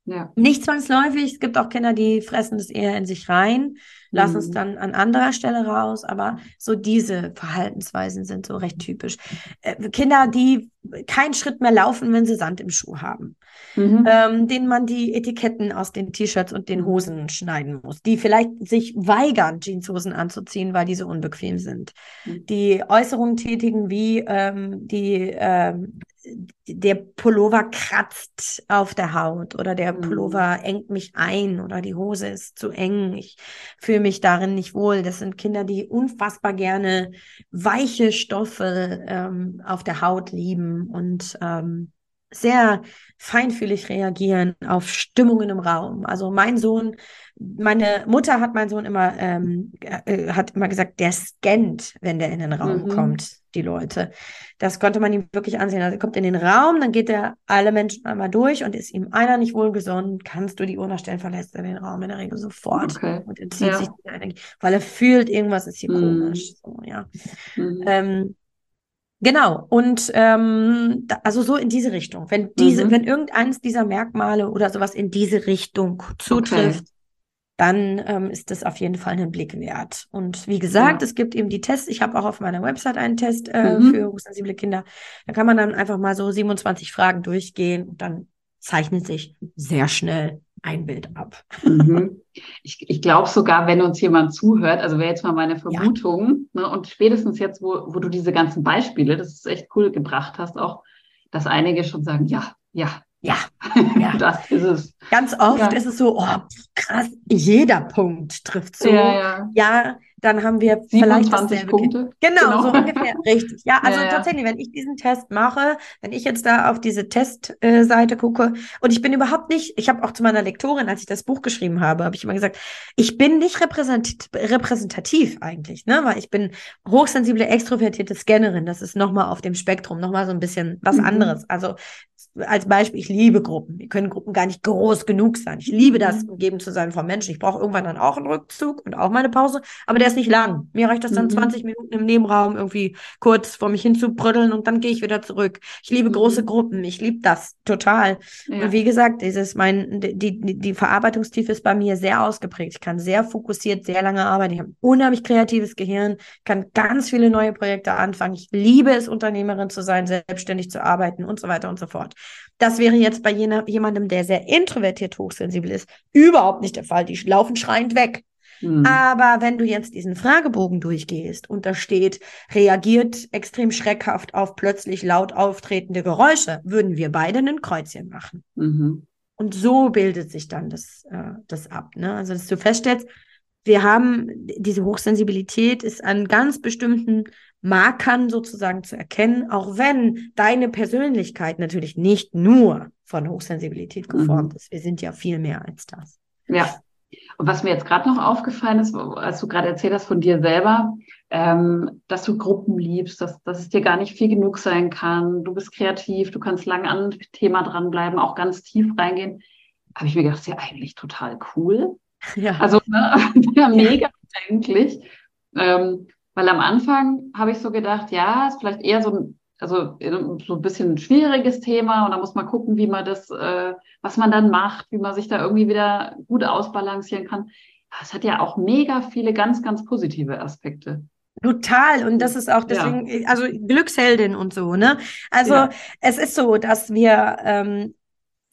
Ja. Nicht zwangsläufig. Es gibt auch Kinder, die fressen das eher in sich rein lassen es mhm. dann an anderer Stelle raus, aber so diese Verhaltensweisen sind so recht typisch. Äh, Kinder, die keinen Schritt mehr laufen, wenn sie Sand im Schuh haben, mhm. ähm, denen man die Etiketten aus den T-Shirts und den Hosen schneiden muss, die vielleicht sich weigern, Jeanshosen anzuziehen, weil die so unbequem sind, mhm. die Äußerungen tätigen wie ähm, die ähm, der Pullover kratzt auf der Haut oder der mhm. Pullover engt mich ein oder die Hose ist zu eng. Ich fühle mich darin nicht wohl. Das sind Kinder, die unfassbar gerne weiche Stoffe ähm, auf der Haut lieben und ähm, sehr feinfühlig reagieren auf Stimmungen im Raum. Also mein Sohn, meine Mutter hat mein Sohn immer, ähm, äh, hat immer gesagt, der scannt, wenn der in den Raum mhm. kommt, die Leute. Das konnte man ihm wirklich ansehen. Also er kommt in den Raum, dann geht er alle Menschen einmal durch und ist ihm einer nicht wohlgesonnen, kannst du die Uhr stellen, verlässt er den Raum in der Regel sofort okay. und entzieht ja. sich die Energie, weil er fühlt, irgendwas ist hier mhm. komisch. So, ja. Mhm. Ähm, Genau, und ähm, also so in diese Richtung. Wenn diese, mhm. wenn irgendeines dieser Merkmale oder sowas in diese Richtung zutrifft, okay. dann ähm, ist das auf jeden Fall einen Blick wert. Und wie gesagt, ja. es gibt eben die Tests. Ich habe auch auf meiner Website einen Test äh, mhm. für hochsensible Kinder. Da kann man dann einfach mal so 27 Fragen durchgehen und dann zeichnet sich sehr schnell ein Bild ab. Mhm. Ich, ich glaube sogar, wenn uns jemand zuhört, also wäre jetzt mal meine Vermutung, ja. ne, und spätestens jetzt, wo, wo du diese ganzen Beispiele, das ist echt cool gebracht hast, auch, dass einige schon sagen, ja, ja, ja, ja. das ist es. Ganz oft ja. ist es so, oh, krass, jeder Punkt trifft so. Ja, ja. ja dann haben wir 27 vielleicht dasselbe Punkte. Kind. Genau, genau, so ungefähr. Richtig. Ja, also tatsächlich, wenn ich diesen Test mache, wenn ich jetzt da auf diese Testseite gucke und ich bin überhaupt nicht, ich habe auch zu meiner Lektorin, als ich das Buch geschrieben habe, habe ich immer gesagt, ich bin nicht repräsentativ, repräsentativ eigentlich, ne, weil ich bin hochsensible, extrovertierte Scannerin. Das ist nochmal auf dem Spektrum, nochmal so ein bisschen was mhm. anderes. Also als Beispiel, ich liebe Gruppen. Wir können Gruppen gar nicht groß genug sein. Ich liebe das, mhm. umgeben zu sein von Menschen. Ich brauche irgendwann dann auch einen Rückzug und auch meine Pause, aber der ist nicht lang. Mir reicht das dann mhm. 20 Minuten im Nebenraum irgendwie kurz vor mich hin zu brüddeln und dann gehe ich wieder zurück. Ich liebe mhm. große Gruppen. Ich liebe das total. Ja. Und wie gesagt, dieses mein, die, die, die Verarbeitungstiefe ist bei mir sehr ausgeprägt. Ich kann sehr fokussiert, sehr lange arbeiten. Ich habe ein unheimlich kreatives Gehirn, kann ganz viele neue Projekte anfangen. Ich liebe es, Unternehmerin zu sein, selbstständig zu arbeiten und so weiter und so fort. Das wäre jetzt bei jener, jemandem, der sehr introvertiert hochsensibel ist, überhaupt nicht der Fall. Die laufen schreiend weg. Mhm. Aber wenn du jetzt diesen Fragebogen durchgehst und da steht, reagiert extrem schreckhaft auf plötzlich laut auftretende Geräusche, würden wir beide ein Kreuzchen machen. Mhm. Und so bildet sich dann das, äh, das ab. Ne? Also, dass du feststellst, wir haben diese Hochsensibilität ist an ganz bestimmten Markern sozusagen zu erkennen, auch wenn deine Persönlichkeit natürlich nicht nur von Hochsensibilität geformt mhm. ist. Wir sind ja viel mehr als das. Ja. Und was mir jetzt gerade noch aufgefallen ist, als du gerade erzählt hast von dir selber, ähm, dass du Gruppen liebst, dass, dass es dir gar nicht viel genug sein kann. Du bist kreativ, du kannst lange an dem Thema dranbleiben, auch ganz tief reingehen. Habe ich mir gedacht, ist ja eigentlich total cool. Ja. Also ne, mega bedenklich. Ähm, weil am Anfang habe ich so gedacht, ja, ist vielleicht eher so ein, also so ein bisschen ein schwieriges Thema und da muss man gucken, wie man das, äh, was man dann macht, wie man sich da irgendwie wieder gut ausbalancieren kann. Es hat ja auch mega viele ganz, ganz positive Aspekte. Total. Und das ist auch deswegen, ja. also Glücksheldin und so, ne? Also ja. es ist so, dass wir ähm,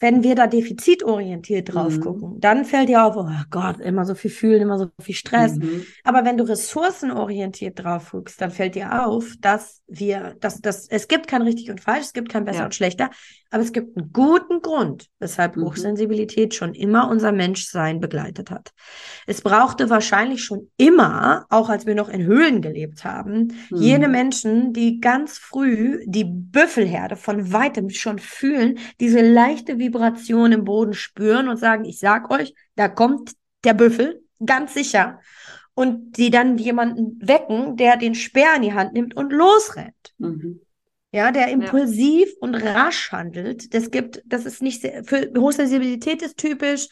wenn wir da defizitorientiert drauf mhm. gucken, dann fällt dir auf, oh Gott, immer so viel fühlen, immer so viel Stress. Mhm. Aber wenn du ressourcenorientiert drauf guckst, dann fällt dir auf, dass wir, dass, dass es gibt kein richtig und falsch, es gibt kein besser ja. und schlechter, aber es gibt einen guten Grund, weshalb mhm. Hochsensibilität schon immer unser Menschsein begleitet hat. Es brauchte wahrscheinlich schon immer, auch als wir noch in Höhlen gelebt haben, mhm. jene Menschen, die ganz früh die Büffelherde von weitem schon fühlen, diese leichte Vibration im Boden spüren und sagen, ich sag euch, da kommt der Büffel, ganz sicher. Und die dann jemanden wecken, der den Speer in die Hand nimmt und losrennt. Mhm ja, der impulsiv ja. und rasch handelt. Das gibt, das ist nicht sehr, für Hochsensibilität ist typisch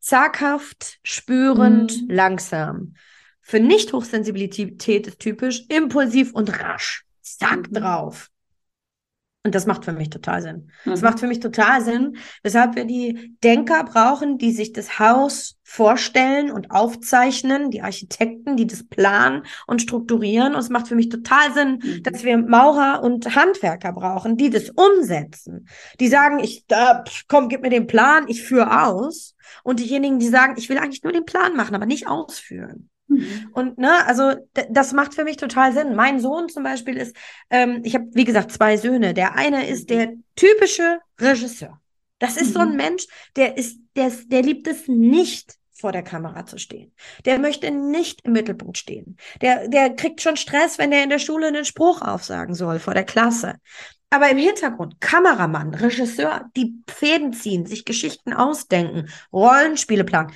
zaghaft, spürend, mhm. langsam. Für Nicht-Hochsensibilität ist typisch impulsiv und rasch. Zack mhm. drauf. Und das macht für mich total Sinn. Mhm. Das macht für mich total Sinn, weshalb wir die Denker brauchen, die sich das Haus vorstellen und aufzeichnen, die Architekten, die das planen und strukturieren. Und es macht für mich total Sinn, mhm. dass wir Maurer und Handwerker brauchen, die das umsetzen. Die sagen, ich, äh, komm, gib mir den Plan, ich führe aus. Und diejenigen, die sagen, ich will eigentlich nur den Plan machen, aber nicht ausführen. Mhm. Und ne, also das macht für mich total Sinn. Mein Sohn zum Beispiel ist, ähm, ich habe wie gesagt zwei Söhne. Der eine ist der typische Regisseur. Das ist mhm. so ein mhm. Mensch, der ist, der, der liebt es nicht vor der Kamera zu stehen. Der möchte nicht im Mittelpunkt stehen. Der, der kriegt schon Stress, wenn er in der Schule einen Spruch aufsagen soll vor der Klasse. Aber im Hintergrund, Kameramann, Regisseur, die Fäden ziehen, sich Geschichten ausdenken, Rollenspiele planen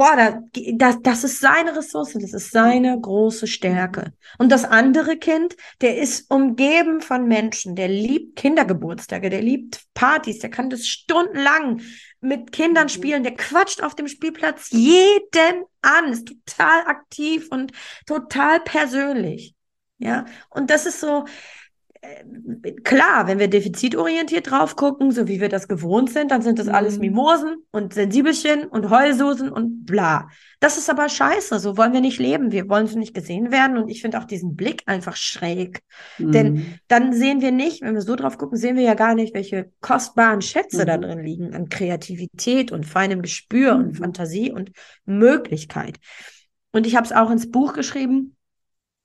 boah, da, das, das ist seine Ressource, das ist seine große Stärke. Und das andere Kind, der ist umgeben von Menschen, der liebt Kindergeburtstage, der liebt Partys, der kann das stundenlang mit Kindern mhm. spielen, der quatscht auf dem Spielplatz jeden an, ist total aktiv und total persönlich. Ja, und das ist so, klar, wenn wir defizitorientiert drauf gucken, so wie wir das gewohnt sind, dann sind das alles mhm. Mimosen und Sensibelchen und Heulsoßen und bla. Das ist aber scheiße, so wollen wir nicht leben. Wir wollen so nicht gesehen werden und ich finde auch diesen Blick einfach schräg. Mhm. Denn dann sehen wir nicht, wenn wir so drauf gucken, sehen wir ja gar nicht, welche kostbaren Schätze mhm. da drin liegen an Kreativität und feinem Gespür und mhm. Fantasie und Möglichkeit. Und ich habe es auch ins Buch geschrieben,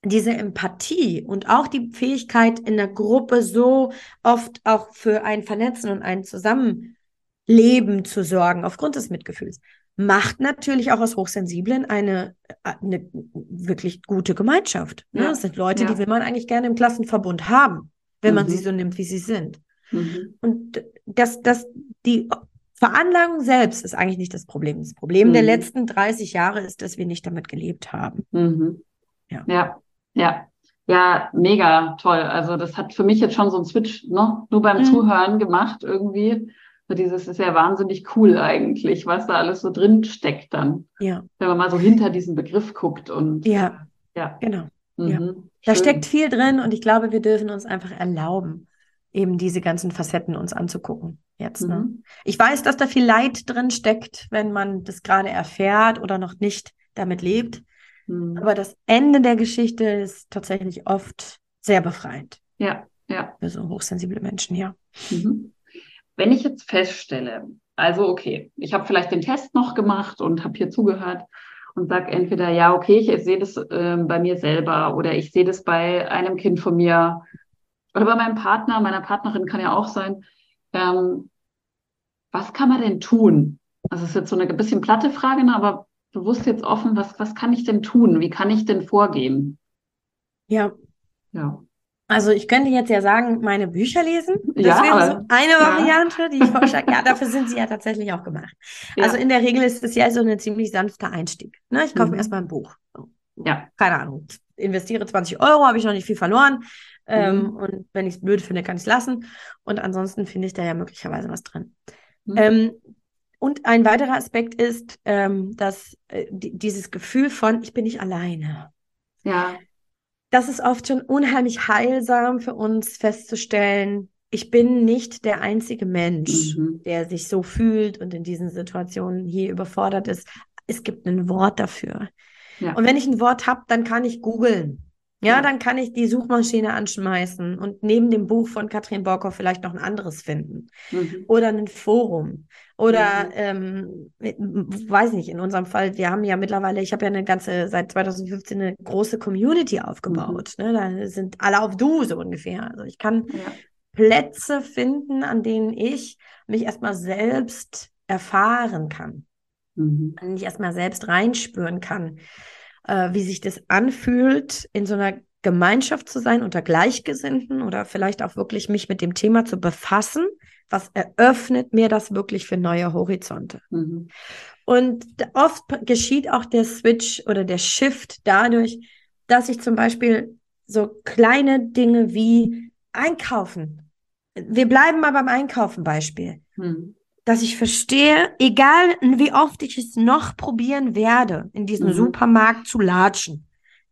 diese Empathie und auch die Fähigkeit in der Gruppe so oft auch für ein Vernetzen und ein Zusammenleben zu sorgen, aufgrund des Mitgefühls, macht natürlich auch aus Hochsensiblen eine, äh, eine wirklich gute Gemeinschaft. Ne? Ja. Das sind Leute, ja. die will man eigentlich gerne im Klassenverbund haben, wenn mhm. man sie mhm. so nimmt, wie sie sind. Mhm. Und das, das, die Veranlagung selbst ist eigentlich nicht das Problem. Das Problem mhm. der letzten 30 Jahre ist, dass wir nicht damit gelebt haben. Mhm. Ja. ja, ja. Ja, mega toll. Also das hat für mich jetzt schon so einen Switch ne? nur beim mhm. Zuhören gemacht irgendwie. So dieses ist ja wahnsinnig cool eigentlich, was da alles so drin steckt dann. Ja. Wenn man mal so hinter diesen Begriff guckt und. Ja. Ja. Genau. Mhm. Ja. Da steckt viel drin und ich glaube, wir dürfen uns einfach erlauben, eben diese ganzen Facetten uns anzugucken jetzt. Ne? Mhm. Ich weiß, dass da viel Leid drin steckt, wenn man das gerade erfährt oder noch nicht damit lebt. Mhm. Aber das Ende der Geschichte ist tatsächlich oft sehr befreiend. Ja, ja. Für so hochsensible Menschen, ja. Mhm. Wenn ich jetzt feststelle, also okay, ich habe vielleicht den Test noch gemacht und habe hier zugehört und sage entweder, ja, okay, ich sehe das äh, bei mir selber oder ich sehe das bei einem Kind von mir oder bei meinem Partner, meiner Partnerin kann ja auch sein. Ähm, was kann man denn tun? Also es ist jetzt so eine bisschen platte Frage, ne, aber bewusst jetzt offen, was, was kann ich denn tun? Wie kann ich denn vorgehen? Ja. Ja. Also ich könnte jetzt ja sagen, meine Bücher lesen. Das ja, wäre so eine Variante, ja. die ich vorschlage. Ja, dafür sind sie ja tatsächlich auch gemacht. Ja. Also in der Regel ist es ja so ein ziemlich sanfter Einstieg. Ne? Ich kaufe mhm. mir erstmal ein Buch. Ja. Keine Ahnung. Investiere 20 Euro, habe ich noch nicht viel verloren. Ähm, mhm. Und wenn ich es blöd finde, kann ich es lassen. Und ansonsten finde ich da ja möglicherweise was drin. Mhm. Ähm, und ein weiterer Aspekt ist, ähm, dass äh, dieses Gefühl von, ich bin nicht alleine. Ja. Das ist oft schon unheimlich heilsam für uns festzustellen, ich bin nicht der einzige Mensch, mhm. der sich so fühlt und in diesen Situationen hier überfordert ist. Es gibt ein Wort dafür. Ja. Und wenn ich ein Wort habe, dann kann ich googeln. Ja, dann kann ich die Suchmaschine anschmeißen und neben dem Buch von Katrin Borkow vielleicht noch ein anderes finden. Mhm. Oder ein Forum. Oder, mhm. ähm, weiß nicht, in unserem Fall, wir haben ja mittlerweile, ich habe ja eine ganze, seit 2015 eine große Community aufgebaut. Mhm. Ne? Da sind alle auf Du so ungefähr. Also ich kann ja. Plätze finden, an denen ich mich erstmal selbst erfahren kann. Mhm. An denen ich erstmal selbst reinspüren kann äh, wie sich das anfühlt, in so einer Gemeinschaft zu sein unter Gleichgesinnten oder vielleicht auch wirklich mich mit dem Thema zu befassen. Was eröffnet mir das wirklich für neue Horizonte? Mhm. Und oft geschieht auch der Switch oder der Shift dadurch, dass ich zum Beispiel so kleine Dinge wie einkaufen. Wir bleiben mal beim Einkaufen Beispiel. Mhm dass ich verstehe, egal wie oft ich es noch probieren werde, in diesem mhm. Supermarkt zu latschen,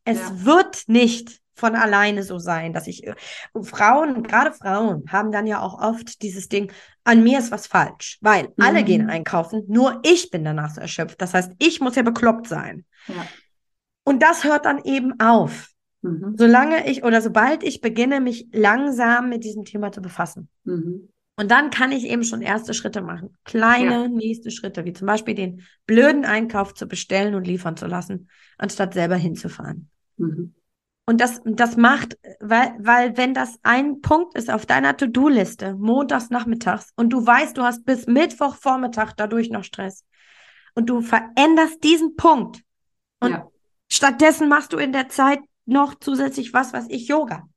es ja. wird nicht von alleine so sein, dass ich Frauen, gerade Frauen, haben dann ja auch oft dieses Ding, an mir ist was falsch, weil mhm. alle gehen einkaufen, nur ich bin danach so erschöpft. Das heißt, ich muss ja bekloppt sein. Ja. Und das hört dann eben auf. Mhm. Solange ich oder sobald ich beginne, mich langsam mit diesem Thema zu befassen. Mhm. Und dann kann ich eben schon erste Schritte machen. Kleine ja. nächste Schritte, wie zum Beispiel den blöden Einkauf zu bestellen und liefern zu lassen, anstatt selber hinzufahren. Mhm. Und das, das macht, weil, weil wenn das ein Punkt ist auf deiner To-Do-Liste, montags nachmittags, und du weißt, du hast bis Mittwochvormittag dadurch noch Stress, und du veränderst diesen Punkt, und ja. stattdessen machst du in der Zeit noch zusätzlich was, was ich Yoga.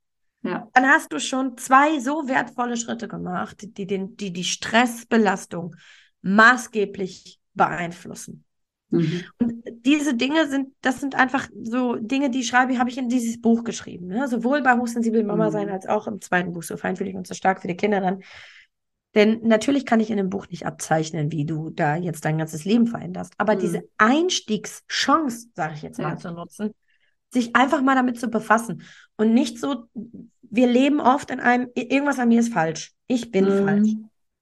Ja. Dann hast du schon zwei so wertvolle Schritte gemacht, die den, die, die Stressbelastung maßgeblich beeinflussen. Mhm. Und diese Dinge sind, das sind einfach so Dinge, die schreibe ich, habe ich in dieses Buch geschrieben. Ne? Sowohl bei Hochsensibel Mama mhm. sein als auch im zweiten Buch, so feinfühlig und so stark für die Kinder dann. Denn natürlich kann ich in dem Buch nicht abzeichnen, wie du da jetzt dein ganzes Leben veränderst. Aber mhm. diese Einstiegschance, sage ich jetzt mal, ja. zu nutzen, sich einfach mal damit zu befassen und nicht so, wir leben oft in einem, irgendwas an mir ist falsch, ich bin mhm. falsch.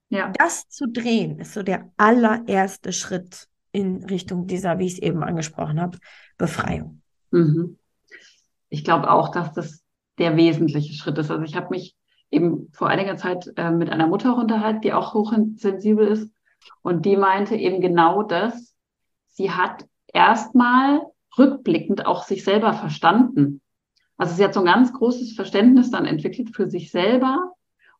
Ja. Das zu drehen ist so der allererste Schritt in Richtung dieser, wie ich es eben angesprochen habe, Befreiung. Mhm. Ich glaube auch, dass das der wesentliche Schritt ist. Also ich habe mich eben vor einiger Zeit äh, mit einer Mutter unterhalten, die auch hochsensibel ist. Und die meinte eben genau das. Sie hat erstmal rückblickend auch sich selber verstanden. Also sie hat so ein ganz großes Verständnis dann entwickelt für sich selber.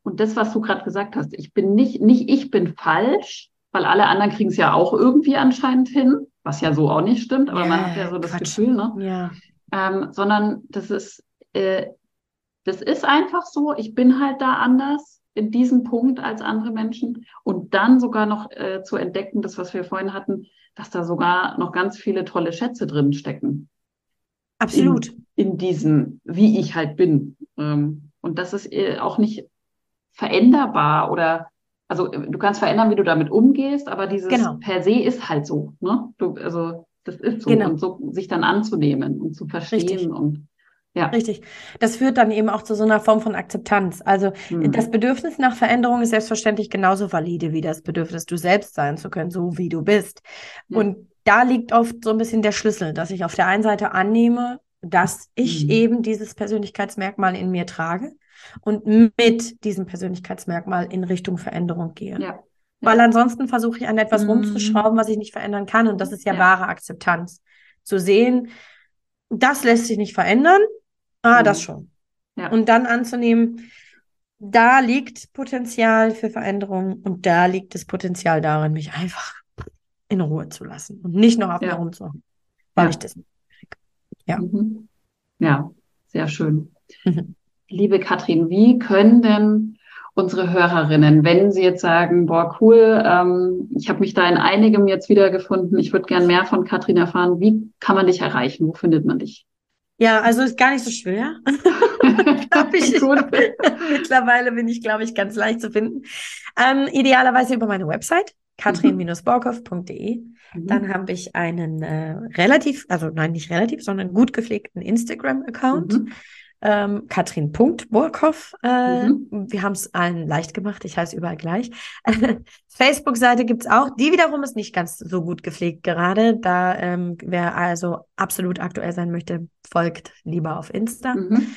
Und das, was du gerade gesagt hast, ich bin nicht, nicht ich bin falsch, weil alle anderen kriegen es ja auch irgendwie anscheinend hin, was ja so auch nicht stimmt, aber Ja, man hat ja so das Quatsch. Gefühl, ne? Ja. Ähm, sondern das ist, äh, das ist einfach so, ich bin halt da anders in diesem Punkt als andere Menschen und dann sogar noch äh, zu entdecken, das, was wir vorhin hatten, dass da sogar noch ganz viele tolle Schätze drin stecken Absolut. in diesem, wie ich halt bin. Ähm, und das ist äh, auch nicht veränderbar oder also äh, du kannst verändern, wie du damit umgehst, aber dieses Genau. per se ist halt so. Ne? Du, also das ist so Genau. und so sich dann anzunehmen und zu verstehen Richtig. und ja. Richtig. Das führt dann eben auch zu so einer Form von Akzeptanz. Also Mhm. das Bedürfnis nach Veränderung ist selbstverständlich genauso valide wie das Bedürfnis, du selbst sein zu können, so wie du bist. Ja. Und da liegt oft so ein bisschen der Schlüssel, dass ich auf der einen Seite annehme, dass ich Mhm. eben dieses Persönlichkeitsmerkmal in mir trage und mit diesem Persönlichkeitsmerkmal in Richtung Veränderung gehe. Ja. Weil ansonsten versuche ich an etwas Mhm. rumzuschrauben, was ich nicht verändern kann. Und das ist ja, Ja. wahre Akzeptanz. Zu sehen, das lässt sich nicht verändern. Ah, das Mhm. schon. Ja. Und dann anzunehmen, da liegt Potenzial für Veränderung und da liegt das Potenzial darin, mich einfach in Ruhe zu lassen und nicht noch auf Ja. mir rumzuhauen, weil Ja. ich das nicht kriege. Ja. Mhm. Ja, sehr schön. Mhm. Liebe Katrin, wie können denn unsere Hörerinnen, wenn sie jetzt sagen, boah, cool, ähm, ich habe mich da in einigem jetzt wiedergefunden, ich würde gern mehr von Katrin erfahren, wie kann man dich erreichen? Wo findet man dich? Ja, also ist gar nicht so schwer. Ich. Mittlerweile bin ich, glaube ich, ganz leicht zu finden. Ähm, idealerweise über meine Website, katrin-borkow.de. Mhm. Dann habe ich einen äh, relativ, also nein, nicht relativ, sondern gut gepflegten Instagram-Account. Mhm. Ähm, Katrin.Burkhoff. Äh, Mhm. Wir haben es allen leicht gemacht. Ich heiße überall gleich. Facebook-Seite gibt's auch. Die wiederum ist nicht ganz so gut gepflegt gerade. Da ähm, wer also absolut aktuell sein möchte, folgt lieber auf Insta. Mhm.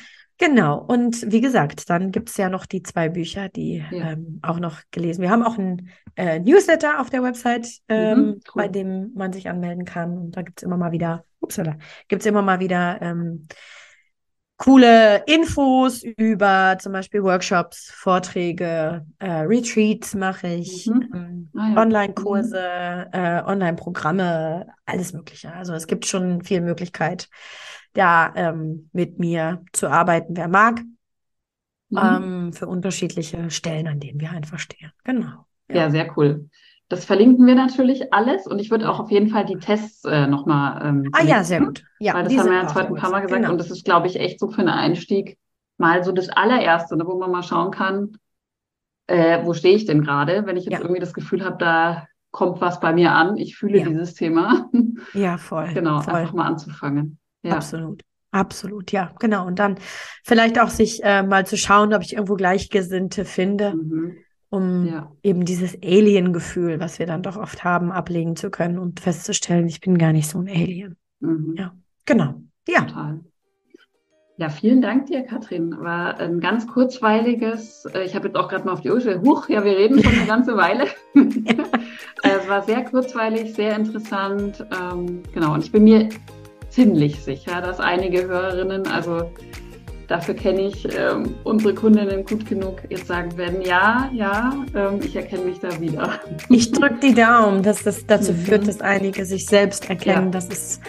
Genau. Und wie gesagt, dann gibt's ja noch die zwei Bücher, die Ja. ähm, auch noch gelesen. Wir haben auch ein äh, Newsletter auf der Website, ähm, Mhm, cool. bei dem man sich anmelden kann. Und da gibt's immer mal wieder, upsala, gibt's immer mal wieder ähm, coole Infos über zum Beispiel Workshops, Vorträge, äh, Retreats mache ich, Mhm. ähm, Ah, ja. Online-Kurse, äh, Online-Programme, alles Mögliche. Also es gibt schon viel Möglichkeit, da ähm, mit mir zu arbeiten, wer mag, Mhm. ähm, für unterschiedliche Stellen, an denen wir einfach stehen. Genau. Ja, sehr cool. Das verlinken wir natürlich alles und ich würde auch auf jeden Fall die Tests äh, nochmal ähm, Ah ja, sehr gut. Ja, Weil das haben wir jetzt auf heute ein paar Mal gesagt Genau. und das ist, glaube ich, echt so für einen Einstieg mal so das allererste, ne, wo man mal schauen kann, äh, wo stehe ich denn gerade, wenn ich jetzt Ja. irgendwie das Gefühl habe, da kommt was bei mir an, ich fühle Ja. dieses Thema. Ja, voll. genau, voll. einfach mal anzufangen. Ja. Absolut. Absolut, ja, genau. Und dann vielleicht auch sich äh, mal zu schauen, ob ich irgendwo Gleichgesinnte finde, Mhm. Um Ja. eben dieses Alien-Gefühl, was wir dann doch oft haben, ablegen zu können und festzustellen, ich bin gar nicht so ein Alien. Mhm. Ja. Genau. Ja. Total. Ja, vielen Dank dir, Katrin. War ein ganz kurzweiliges, äh, ich habe jetzt auch gerade mal auf die Uhr huch, ja, wir reden schon eine ganze Weile. Äh, es war sehr kurzweilig, sehr interessant. Ähm, genau, und ich bin mir ziemlich sicher, dass einige Hörerinnen, also dafür kenne ich ähm, unsere Kundinnen gut genug, jetzt sagen werden, ja, ja, ähm, ich erkenne mich da wieder. Ich drücke die Daumen, dass das dazu Mhm. führt, dass einige sich selbst erkennen. Ja. Das ist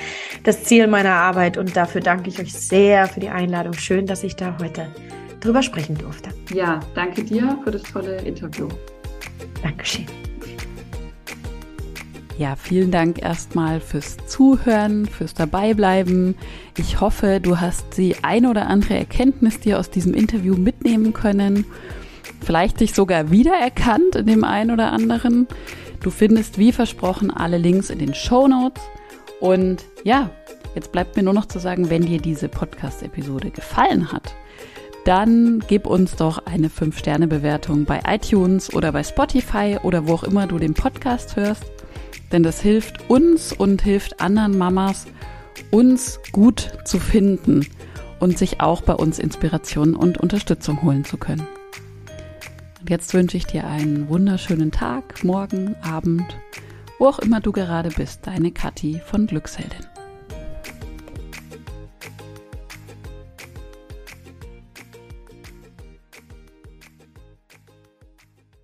das Ziel meiner Arbeit und dafür danke ich euch sehr für die Einladung. Schön, dass ich da heute drüber sprechen durfte. Ja, danke dir für das tolle Interview. Dankeschön. Ja, vielen Dank erstmal fürs Zuhören, fürs Dabeibleiben. Ich hoffe, du hast die ein oder andere Erkenntnis dir aus diesem Interview mitnehmen können. Vielleicht dich sogar wiedererkannt in dem einen oder anderen. Du findest wie versprochen alle Links in den Show Notes. Und ja, jetzt bleibt mir nur noch zu sagen, wenn dir diese Podcast-Episode gefallen hat, dann gib uns doch eine 5-Sterne-Bewertung bei iTunes oder bei Spotify oder wo auch immer du den Podcast hörst. Denn das hilft uns und hilft anderen Mamas, uns gut zu finden und sich auch bei uns Inspiration und Unterstützung holen zu können. Und jetzt wünsche ich dir einen wunderschönen Tag, morgen, Abend, wo auch immer du gerade bist, deine Kathi von Glücksheldin.